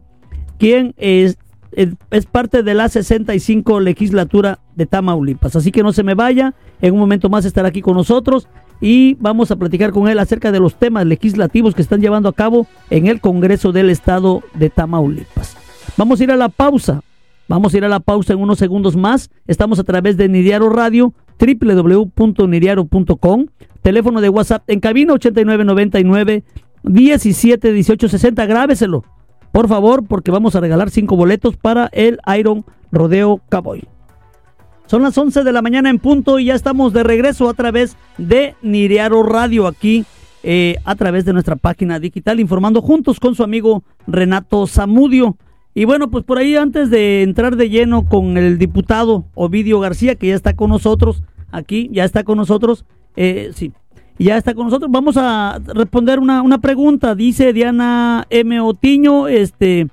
quien es, es, parte de la 65 legislatura de Tamaulipas. Así que no se me vaya, en un momento más estará aquí con nosotros y vamos a platicar con él acerca de los temas legislativos que están llevando a cabo en el Congreso del Estado de Tamaulipas. Vamos a ir a la pausa. Vamos a ir a la pausa en unos segundos más. Estamos a través de Nidiaro Radio, www.nidiaro.com. Teléfono de WhatsApp en cabina 8999 17 18 60. Grábeselo, por favor, porque vamos a regalar cinco boletos para el Iron Rodeo Cowboy. Son las 11 de la mañana en punto y ya estamos de regreso a través de Niriaro Radio aquí eh, a través de nuestra página digital informando juntos con su amigo Renato Zamudio. Y bueno, pues por ahí antes de entrar de lleno con el diputado Ovidio García, que ya está con nosotros aquí, ya está con nosotros, eh, sí, ya está con nosotros, vamos a responder una, una pregunta, dice Diana M. Otiño, este,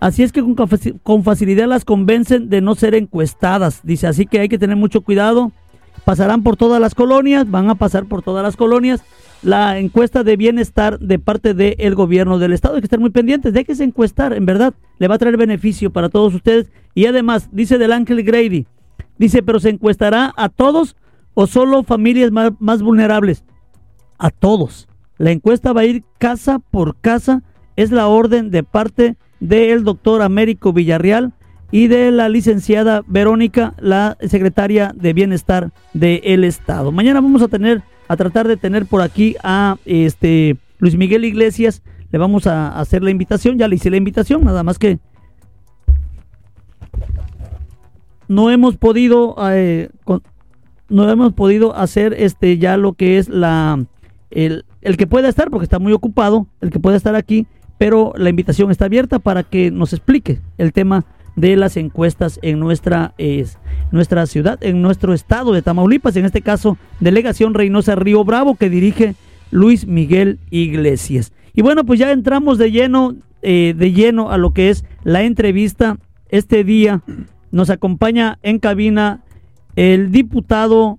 así es que con, con facilidad las convencen de no ser encuestadas, dice, así que hay que tener mucho cuidado, pasarán por todas las colonias, van a pasar por todas las colonias, la encuesta de bienestar de parte del gobierno del estado. Hay que estar muy pendientes, déjese encuestar, en verdad, le va a traer beneficio para todos ustedes. Y además, dice del Ángel Grady, dice, pero se encuestará a todos o solo familias más, más vulnerables. A todos. La encuesta va a ir casa por casa, es la orden de parte del doctor Américo Villarreal y de la licenciada Verónica, la secretaria de Bienestar del Estado. Mañana vamos a tener a tratar de tener por aquí a este Luis Miguel Iglesias. Le vamos a hacer la invitación, ya le hice la invitación, nada más que no hemos podido eh, no hemos podido hacer este ya lo que es la el, el que pueda estar, porque está muy ocupado, el que pueda estar aquí, pero la invitación está abierta para que nos explique el tema de las encuestas en nuestra, es, nuestra ciudad, en nuestro estado de Tamaulipas, en este caso, Delegación Reynosa Río Bravo, que dirige Luis Miguel Iglesias. Y bueno, pues ya entramos de lleno, eh, de lleno a lo que es la entrevista. Este día nos acompaña en cabina el diputado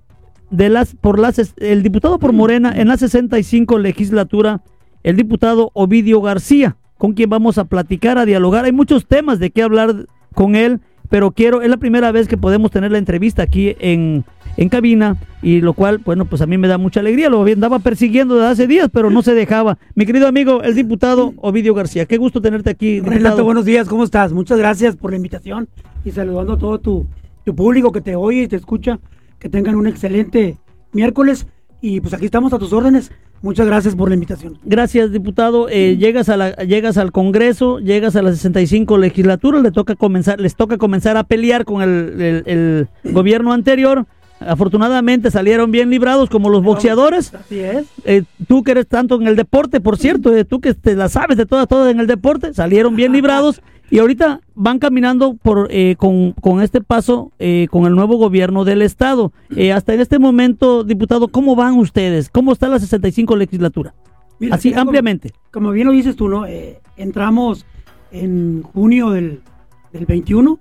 de las por las el diputado por Morena en la 65 legislatura, el diputado Ovidio García, con quien vamos a platicar, a dialogar. Hay muchos temas de qué hablar con él, pero quiero, es la primera vez que podemos tener la entrevista aquí en, en cabina, y lo cual, bueno, pues a mí me da mucha alegría, lo andaba persiguiendo desde hace días, pero no se dejaba. Mi querido amigo, el diputado Ovidio García, qué gusto tenerte aquí. Renato, buenos días, ¿cómo estás? Muchas gracias por la invitación y saludando a todo tu, tu público que te oye y te escucha, que tengan un excelente miércoles y pues aquí estamos a tus órdenes. Muchas gracias por la invitación. Gracias, diputado. Eh, llegas a la, llegas al Congreso, llegas a la 65 legislatura, le toca comenzar, les toca comenzar a pelear con el, gobierno anterior. Afortunadamente salieron bien librados como los boxeadores. Así es. Eh, tú que eres tanto en el deporte, por cierto, eh, tú que te la sabes de todas, todas en el deporte, salieron bien librados y ahorita van caminando por eh, con, este paso eh, con el nuevo gobierno del estado. Eh, hasta en este momento, diputado, ¿cómo van ustedes? ¿Cómo está la 65 legislatura? Así ampliamente. Como, bien lo dices tú, ¿no? entramos en junio del, del 21,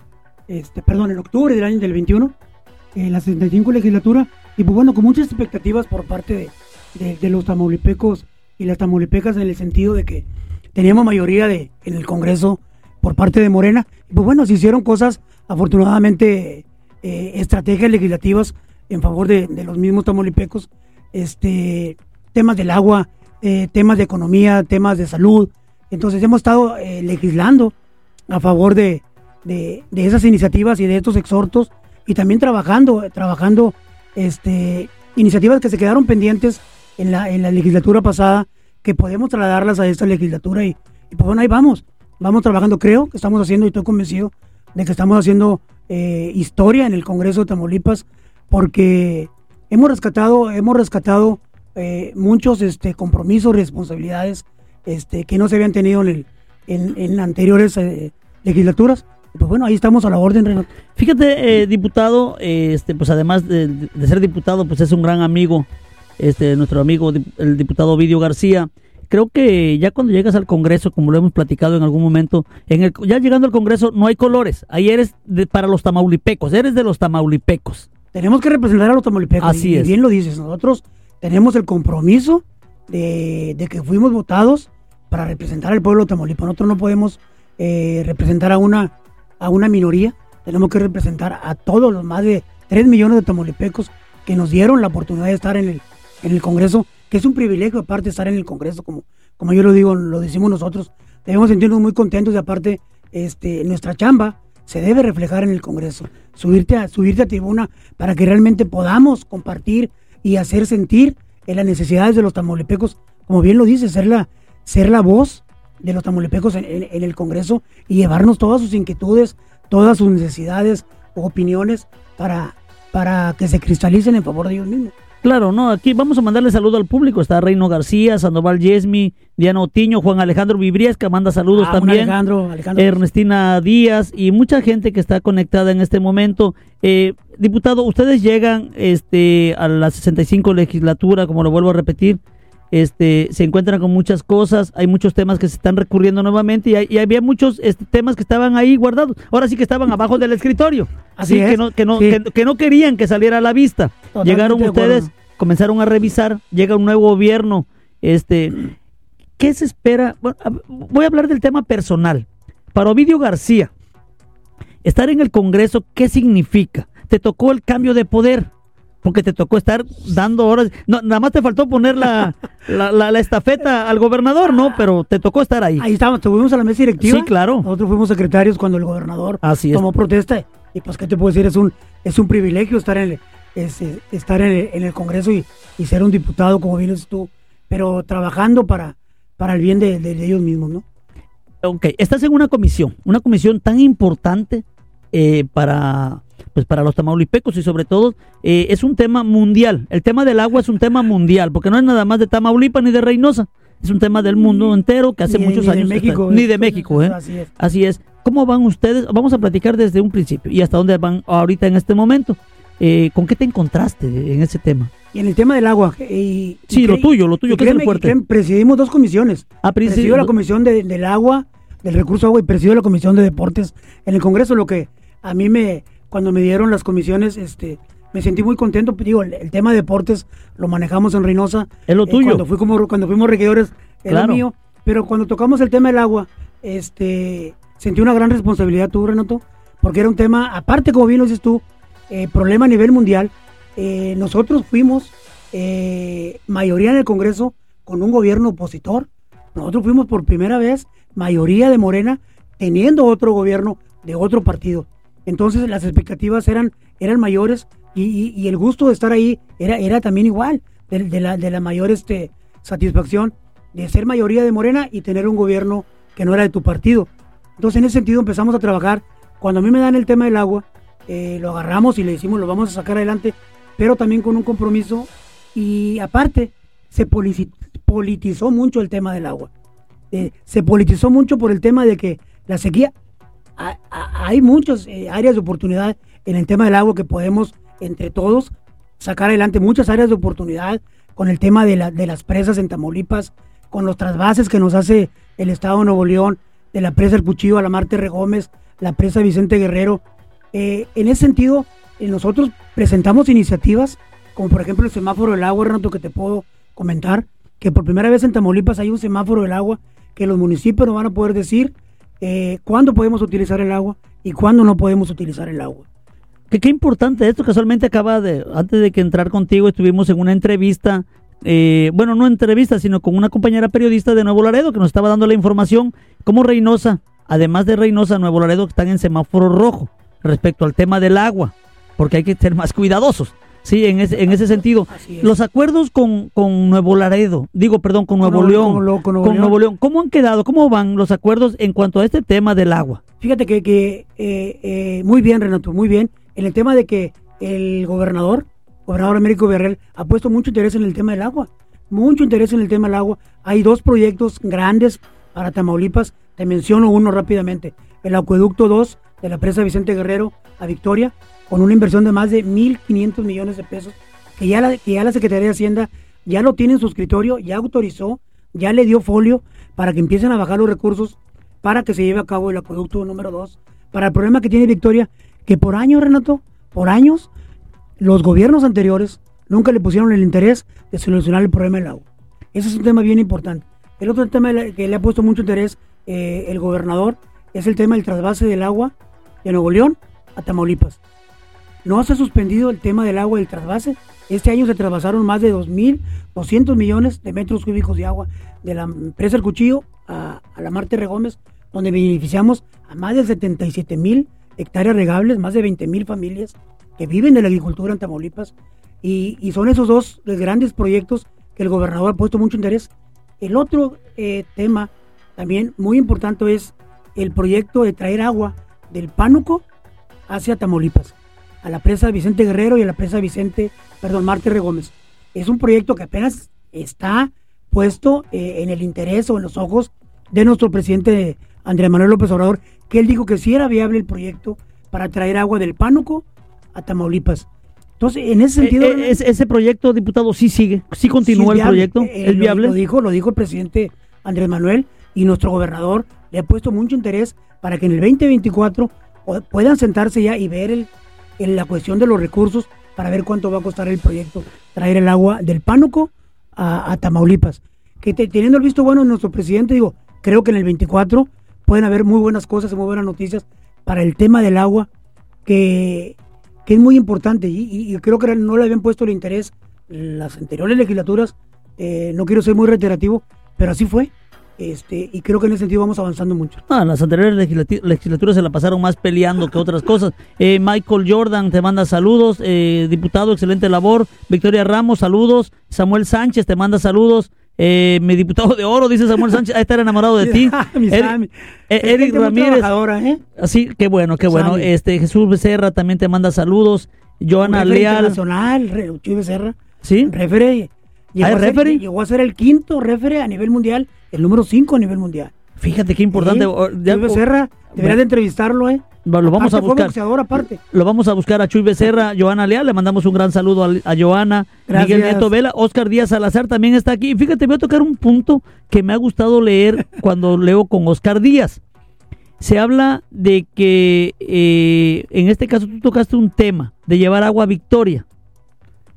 este, perdón, en octubre del año del 21, la 65 legislatura, y pues bueno, con muchas expectativas por parte de, de los tamaulipecos y las tamaulipecas en el sentido de que teníamos mayoría de, en el Congreso por parte de Morena. Pues bueno, se hicieron cosas, afortunadamente, eh, estrategias legislativas en favor de, los mismos tamolipecos, este, temas del agua, eh, temas de economía, temas de salud. Entonces hemos estado eh, legislando a favor de, de, esas iniciativas y de estos exhortos y también trabajando, trabajando este, iniciativas que se quedaron pendientes en la, en la legislatura pasada, que podemos trasladarlas a esta legislatura y pues bueno, ahí vamos vamos trabajando, creo que estamos haciendo, y estoy convencido de que estamos haciendo eh, historia en el Congreso de Tamaulipas, porque hemos rescatado, hemos rescatado eh, muchos este, compromisos, responsabilidades este, que no se habían tenido en, el, en, anteriores eh, legislaturas. Pues bueno, ahí estamos a la orden, Renato. Fíjate, diputado, este, pues además de, de, ser diputado, pues es un gran amigo, este, nuestro amigo, el diputado Vidio García creo que ya cuando llegas al Congreso, como lo hemos platicado en algún momento, en el, ya llegando al Congreso no hay colores, ahí eres de, para los tamaulipecos, eres de los tamaulipecos. Tenemos que representar a los tamaulipecos. Así es. bien lo dices, nosotros tenemos el compromiso de, que fuimos votados para representar al pueblo de Tamaulipas. Nosotros no podemos eh, representar a una, a una minoría, tenemos que representar a todos los más de 3 millones de tamaulipecos que nos dieron la oportunidad de estar en el, en el Congreso que es un privilegio aparte estar en el Congreso, como, como yo lo digo, lo decimos nosotros, debemos sentirnos muy contentos y aparte este, nuestra chamba se debe reflejar en el Congreso, subirte a, subirte a tribuna para que realmente podamos compartir y hacer sentir en las necesidades de los tamaulipecos, como bien lo dice, ser la, ser la voz de los tamaulipecos en, en el Congreso y llevarnos todas sus inquietudes, todas sus necesidades opiniones para, para que se cristalicen en favor de ellos mismos. Claro, no, aquí vamos a mandarle saludo al público. Está Reino García, Sandoval Yesmi, Diana Otiño, Juan Alejandro Vibriesca, manda saludos ah, también. Alejandro, Ernestina Díaz y mucha gente que está conectada en este momento. Eh, diputado, ustedes llegan este, a la 65 legislatura, como lo vuelvo a repetir. Este, se encuentran con muchas cosas, hay muchos temas que se están recurriendo nuevamente y, había muchos este, temas que estaban ahí guardados. Ahora sí que estaban abajo del escritorio. Así que no, que no, que, no querían que saliera a la vista. Llegaron ustedes, comenzaron a revisar, llega un nuevo gobierno. Este, ¿Qué se espera? voy a hablar del tema personal. Para Ovidio García, estar en el Congreso, ¿qué significa? Te tocó el cambio de poder porque te tocó estar dando horas. No, nada más te faltó poner la, la, estafeta al gobernador, ¿no? Pero te tocó estar ahí. Ahí estábamos, estuvimos a la mesa directiva. Sí, claro. Nosotros fuimos secretarios cuando el gobernador Así tomó protesta. Y pues, ¿qué te puedo decir? Es un, es un privilegio estar en el, estar en el, Congreso y, ser un diputado, como vienes tú, pero trabajando para, para el bien de, ellos mismos, ¿no? Ok, estás en una comisión, una comisión tan importante eh, para pues para los tamaulipecos y sobre todo eh, es un tema mundial. El tema del agua es un tema mundial, porque no es nada más de Tamaulipas ni de Reynosa. Es un tema del mundo entero que hace Ni- muchos ni de años. México, está- ni de México, ¿eh? así es. Así es. ¿Cómo van ustedes? Vamos a platicar desde un principio y hasta dónde van ahorita en este momento. Eh, ¿Con qué te encontraste en ese tema? Y en el tema del agua. Y, Sí, y lo tuyo, lo tuyo, que es el fuerte. presidimos dos comisiones. Ah, presi- Presidió la comisión de- del agua, del recurso agua y presidió la comisión de deportes en el Congreso, lo que a mí me, cuando me dieron las comisiones, este, me sentí muy contento. Digo, el, el tema de deportes lo manejamos en Reynosa. Es lo Eh, tuyo. cuando, fui como, cuando fuimos regidores, era Claro. mío. Pero cuando tocamos el tema del agua, este, sentí una gran responsabilidad tú, Renato, porque era un tema, aparte, como bien lo dices tú, eh, problema a nivel mundial. Eh, nosotros fuimos eh, mayoría en el Congreso con un gobierno opositor. Nosotros fuimos por primera vez mayoría de Morena teniendo otro gobierno de otro partido. Entonces las expectativas eran, eran mayores y, el gusto de estar ahí era, era también igual, de, la, de la mayor este, satisfacción de ser mayoría de Morena y tener un gobierno que no era de tu partido. Entonces en ese sentido empezamos a trabajar. Cuando a mí me dan el tema del agua, eh, lo agarramos y le decimos lo vamos a sacar adelante, pero también con un compromiso y aparte se politizó mucho el tema del agua. Eh, se politizó mucho por el tema de que la sequía, ha- ha- hay muchas eh, áreas de oportunidad en el tema del agua que podemos entre todos sacar adelante muchas áreas de oportunidad con el tema de, la- de las presas en Tamaulipas, con los trasvases que nos hace el Estado de Nuevo León, de la presa El Cuchillo a la Marte Regómez, la presa Vicente Guerrero. Eh, en ese sentido, eh, nosotros presentamos iniciativas, como por ejemplo el semáforo del agua, Renato, que te puedo comentar, que por primera vez en Tamaulipas hay un semáforo del agua que los municipios nos van a poder decir eh, cuándo podemos utilizar el agua y cuándo no podemos utilizar el agua. Que qué importante esto, casualmente acaba de, antes de que entrar contigo, estuvimos en una entrevista, eh, bueno, no entrevista, sino con una compañera periodista de Nuevo Laredo que nos estaba dando la información, como Reynosa, además de Reynosa, Nuevo Laredo están en semáforo rojo respecto al tema del agua, porque hay que ser más cuidadosos. Sí, en ese, en ese sentido. Es. Los acuerdos con, con Nuevo Laredo, digo, perdón, con Nuevo León, con León. Nuevo León, ¿cómo han quedado? ¿Cómo van los acuerdos en cuanto a este tema del agua? Fíjate que, que, eh, eh, muy bien, Renato, muy bien. En el tema de que el gobernador, gobernador Américo Villarreal, ha puesto mucho interés en el tema del agua. Mucho interés en el tema del agua. Hay dos proyectos grandes para Tamaulipas. Te menciono uno rápidamente. El acueducto 2 de la presa Vicente Guerrero a Victoria, con una inversión de más de 1.500 millones de pesos, que ya, la, que ya la Secretaría de Hacienda ya lo tiene en su escritorio, ya autorizó, ya le dio folio para que empiecen a bajar los recursos para que se lleve a cabo el acueducto número 2. Para el problema que tiene Victoria, que por años, Renato, por años, los gobiernos anteriores nunca le pusieron el interés de solucionar el problema del agua. Ese es un tema bien importante. El otro tema que le ha puesto mucho interés eh, el gobernador es el tema del trasvase del agua de Nuevo León a Tamaulipas. No se ha suspendido el tema del agua y el trasvase. Este año se trasvasaron más de 2.200 millones de metros cúbicos de agua de la empresa El Cuchillo a, la Marte Regómez, donde beneficiamos a más de 77 mil hectáreas regables, más de 20 mil familias que viven de la agricultura en Tamaulipas. Y, y son esos dos grandes proyectos que el gobernador ha puesto mucho interés. El otro eh, tema también muy importante es el proyecto de traer agua del Pánuco hacia Tamaulipas, a la presa Vicente Guerrero y a la presa Vicente, perdón, Marte Regómez. Es un proyecto que apenas está puesto eh, en el interés o en los ojos de nuestro presidente Andrés Manuel López Obrador, que él dijo que sí era viable el proyecto para traer agua del Pánuco a Tamaulipas. Entonces, en ese sentido... Eh, eh, ese, ese proyecto, diputado, sí sigue, sí continúa Sí, el viable. proyecto, Eh, es lo- viable. Lo, dijo, lo dijo el presidente Andrés Manuel y nuestro gobernador le ha puesto mucho interés para que en el 2024 pu- puedan sentarse ya y ver el, el- la cuestión de los recursos para ver cuánto va a costar el proyecto traer el agua del Pánuco a, Tamaulipas. Que te- teniendo el visto bueno de nuestro presidente, digo, creo que en el 24 pueden haber muy buenas cosas y muy buenas noticias para el tema del agua que, que es muy importante y creo que no le habían puesto el interés las anteriores legislaturas. eh, no quiero ser muy reiterativo, pero así fue. Este, y creo que en ese sentido vamos avanzando mucho. Ah, las anteriores legislaturas se la pasaron más peleando que otras cosas. Eh, Michael Jordan te manda saludos. eh, diputado, excelente labor. Victoria Ramos, saludos. Samuel Sánchez te manda saludos. Eh, mi diputado de oro, dice Samuel Sánchez, a estar enamorado de ti. Eric, Sammy. eh, Eric muy Ramírez. trabajadora, ¿eh? Así, qué bueno, qué bueno. Sammy. Este Jesús Becerra también te manda saludos. Joana Leal. Chuy Becerra. ¿Sí? Referee. Llegó, a ser, llegó a ser el quinto referee a nivel mundial, el número 5 a nivel mundial. Fíjate qué importante. Chuy Becerra, deberías de entrevistarlo, ¿eh? Lo vamos Aparte, a buscar. boxeador aparte. Lo vamos a buscar a Chuy Becerra, Joana Leal, le mandamos un gran saludo a, a Joana, Gracias. Miguel Neto Vela, Oscar Díaz Salazar también está aquí. Fíjate, voy a tocar un punto que me ha gustado leer cuando leo con Oscar Díaz. Se habla de que eh, en este caso tú tocaste un tema de llevar agua a Victoria,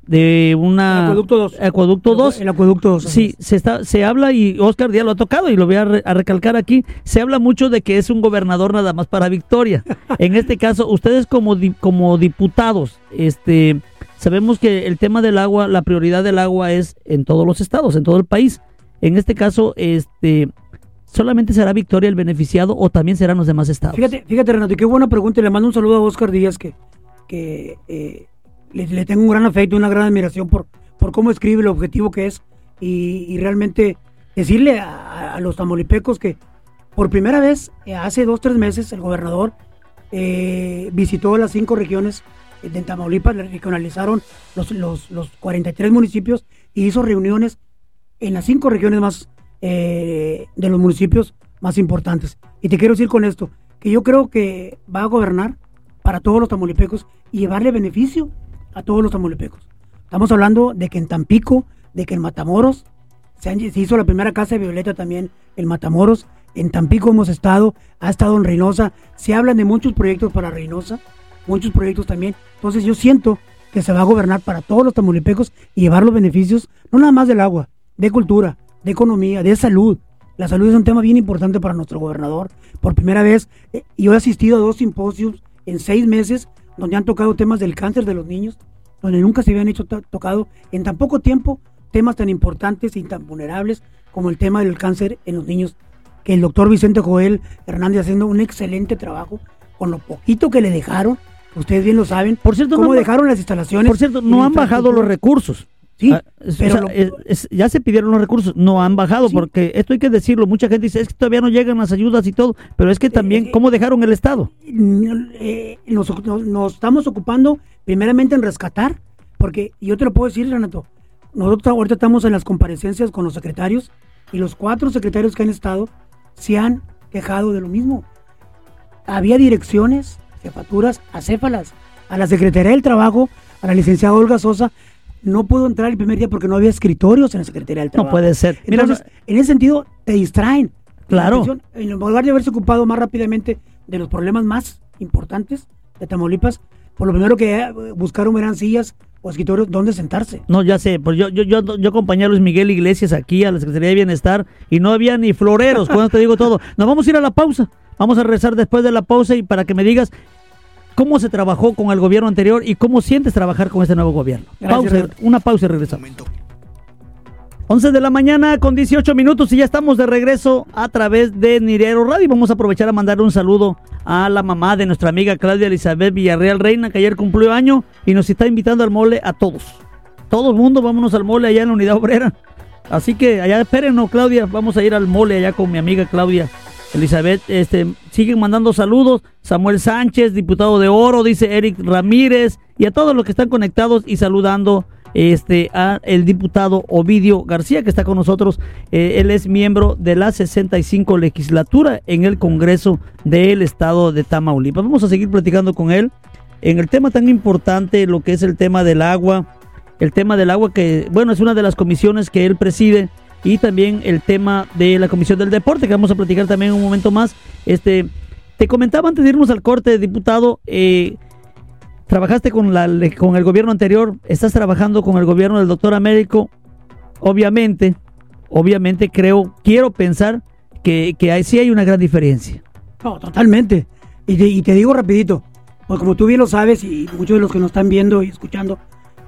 de una... El acueducto 2. Acueducto 2. El acueducto 2. Sí, se, está, se habla y Oscar Díaz lo ha tocado y lo voy a, re- a recalcar aquí. Se habla mucho de que es un gobernador nada más para Victoria. En este caso, ustedes como, di- como diputados, este, sabemos que el tema del agua, la prioridad del agua es en todos los estados, en todo el país. En este caso, este, solamente será Victoria el beneficiado o también serán los demás estados. Fíjate, fíjate, Renato, y qué buena pregunta. y Le mando un saludo a Oscar Díaz, que, que eh, le, tengo un gran afecto, una gran admiración por, por cómo escribe, el objetivo que es. Y, realmente decirle a, los tamolipecos que por primera vez, eh, hace dos, tres meses, el gobernador eh, visitó las cinco regiones de Tamaulipas, regionalizaron los, los, los 43 municipios y hizo reuniones en las cinco regiones más eh, de los municipios más importantes. Y te quiero decir con esto, que yo creo que va a gobernar para todos los tamaulipecos y llevarle beneficio a todos los tamaulipecos. Estamos hablando de que en Tampico, de que en Matamoros, se, hizo la primera casa de Violeta también en Matamoros, en Tampico hemos estado, ha estado en Reynosa, se hablan de muchos proyectos para Reynosa, muchos proyectos también. Entonces yo siento que se va a gobernar para todos los tamaulipecos y llevar los beneficios, no nada más del agua, de cultura, de economía, de salud. La salud es un tema bien importante para nuestro gobernador. Por primera vez, eh, yo he asistido a dos simposios en seis meses donde han tocado temas del cáncer de los niños, donde nunca se habían hecho to- tocado en tan poco tiempo temas tan importantes y tan vulnerables como el tema del cáncer en los niños, que el doctor Vicente Joel Hernández haciendo un excelente trabajo con lo poquito que le dejaron, ustedes bien lo saben, Por cierto, cómo no- dejaron las instalaciones. Por cierto, no han bajado los recursos. Sí, Ah, es- pero o sea, lo- es- es- ya se pidieron los recursos, no han bajado, Sí. porque esto hay que decirlo. Mucha gente dice, es que todavía no llegan las ayudas y todo, pero es que también, eh, ¿cómo dejaron el Estado? eh, nos, nos- nos estamos ocupando primeramente en rescatar, porque yo te lo puedo decir, Renato, nosotros ahorita estamos en las comparecencias con los secretarios y los cuatro secretarios que han estado se han quejado de lo mismo. Había direcciones, jefaturas, acéfalas, a la Secretaría del Trabajo, a la licenciada Olga Sosa, no pudo entrar el primer día porque no había escritorios en la Secretaría del Trabajo. No puede ser. Mira, Entonces, en ese sentido, te distraen. Claro. En lugar de haberse ocupado más rápidamente de los problemas más importantes de Tamaulipas, por lo primero que eh, buscaron eran sillas o escritorios donde sentarse. No, ya sé, pues yo, yo, yo, yo acompañé a Luis Miguel Iglesias aquí a la Secretaría de Bienestar y no había ni floreros, cuando te digo todo. Nos vamos a ir a la pausa. Vamos a regresar después de la pausa y para que me digas cómo se trabajó con el gobierno anterior y cómo sientes trabajar con este nuevo gobierno. Gracias, Pausa, una pausa y regresamos. 11 de la mañana con 18 minutos y ya estamos de regreso a través de Nirero Radio. Vamos a aprovechar a mandar un saludo a la mamá de nuestra amiga Claudia Elizabeth Villarreal Reina, que ayer cumplió año y nos está invitando al mole a todos. Todo el mundo, vámonos al mole allá en la unidad obrera. Así que allá espérenos, Claudia, vamos a ir al mole allá con mi amiga Claudia Elizabeth. Este, siguen mandando saludos. Samuel Sánchez, diputado de Oro, dice Eric Ramírez, y a todos los que están conectados y saludando este a el diputado Ovidio García que está con nosotros. Eh, él es miembro de la 65 legislatura en el Congreso del Estado de Tamaulipas. Vamos a seguir platicando con él en el tema tan importante, lo que es el tema del agua, el tema del agua que, bueno, es una de las comisiones que él preside y también el tema de la comisión del deporte que vamos a platicar también un momento más. Este, te comentaba antes de irnos al corte, diputado, eh, trabajaste con, la, con el gobierno anterior, estás trabajando con el gobierno del doctor Américo, obviamente, obviamente creo, quiero pensar que, que hay, sí hay una gran diferencia. No, totalmente. Y te, y te digo rapidito, pues como tú bien lo sabes y muchos de los que nos están viendo y escuchando,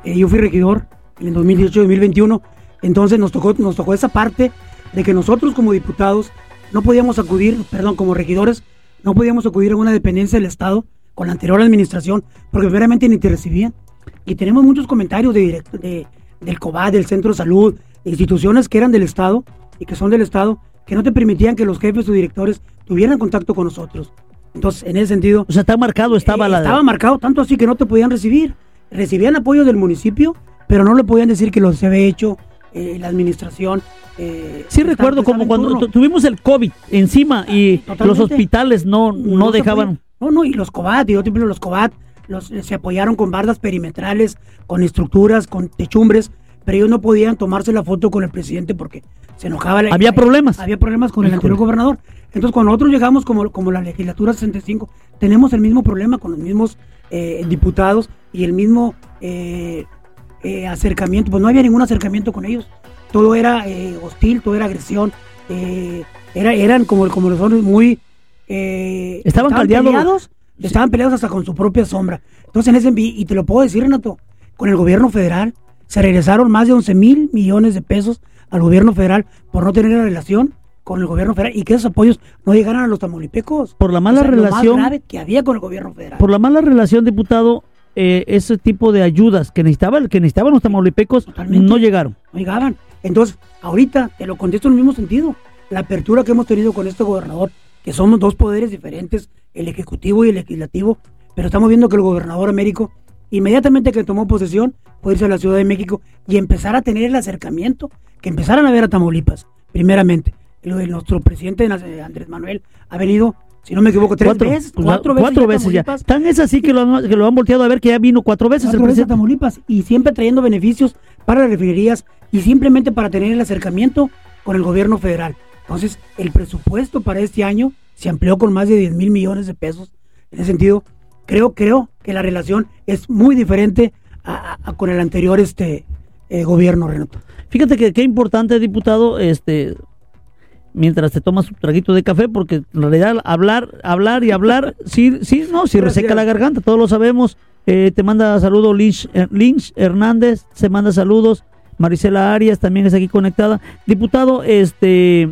eh, yo fui regidor en el 2018-2021, entonces nos tocó, nos tocó esa parte de que nosotros como diputados no podíamos acudir, perdón, como regidores, no podíamos acudir a una dependencia del Estado con la anterior administración, porque primeramente ni te recibían. Y tenemos muchos comentarios de, direct- de del COBAD, del Centro de Salud, instituciones que eran del Estado y que son del Estado, que no te permitían que los jefes o directores tuvieran contacto con nosotros. Entonces, en ese sentido... O sea, está marcado, estaba eh, la... Estaba marcado, tanto así que no te podían recibir. Recibían apoyo del municipio, pero no le podían decir que lo se había hecho eh, la administración. eh, Sí recuerdo como cuando tuvimos el COVID encima y Totalmente. los hospitales no, no dejaban... No, no, y los COBAT, y yo ejemplo, los COBAT los, se apoyaron con bardas perimetrales, con estructuras, con techumbres, pero ellos no podían tomarse la foto con el presidente porque se enojaba. la- Había problemas. Había problemas con el anterior gobernador. Entonces, cuando nosotros llegamos como, como la legislatura 65, tenemos el mismo problema con los mismos eh, diputados y el mismo eh, eh, acercamiento. Pues no había ningún acercamiento con ellos. Todo era eh, hostil, todo era agresión. eh, era, eran como, como los hombres muy... eh, Estaban caldeados. peleados, estaban peleados hasta con su propia sombra. Entonces, en ese, y te lo puedo decir, Renato, con el gobierno federal se regresaron más de 11 mil millones de pesos al gobierno federal por no tener relación con el gobierno federal y que esos apoyos no llegaran a los tamaulipecos. Por la mala O sea, relación- Lo más grave que había con el gobierno federal. Por la mala relación, diputado, eh, ese tipo de ayudas que necesitaba, que necesitaban los tamaulipecos Totalmente. no llegaron. no llegaban. Entonces, ahorita te lo contesto en el mismo sentido. La apertura que hemos tenido con este gobernador, que somos dos poderes diferentes, el ejecutivo y el legislativo, pero estamos viendo que el gobernador Américo, inmediatamente que tomó posesión, fue irse a la Ciudad de México y empezar a tener el acercamiento, que empezaran a ver a Tamaulipas, primeramente. Lo de nuestro presidente Andrés Manuel ha venido, si no me equivoco, tres cuatro, veces, pues, cuatro veces. cuatro ya veces ya. Tan es así que lo, han, que lo han volteado a ver que ya vino cuatro veces el Cuatro veces a presidente. Tamaulipas y siempre trayendo beneficios para las refinerías y simplemente para tener el acercamiento con el gobierno federal. Entonces, el presupuesto para este año se amplió con más de 10 mil millones de pesos. En ese sentido, creo, creo que la relación es muy diferente a- a- a con el anterior este eh, gobierno, Renato. Fíjate que qué importante, diputado, este mientras te tomas un traguito de café, porque en realidad hablar, hablar y hablar, sí, sí, no, sí Gracias. reseca la garganta, todos lo sabemos. Eh, te manda saludos Lynch, eh, Lynch Hernández, se manda saludos. Marisela Arias también es aquí conectada. Diputado, este,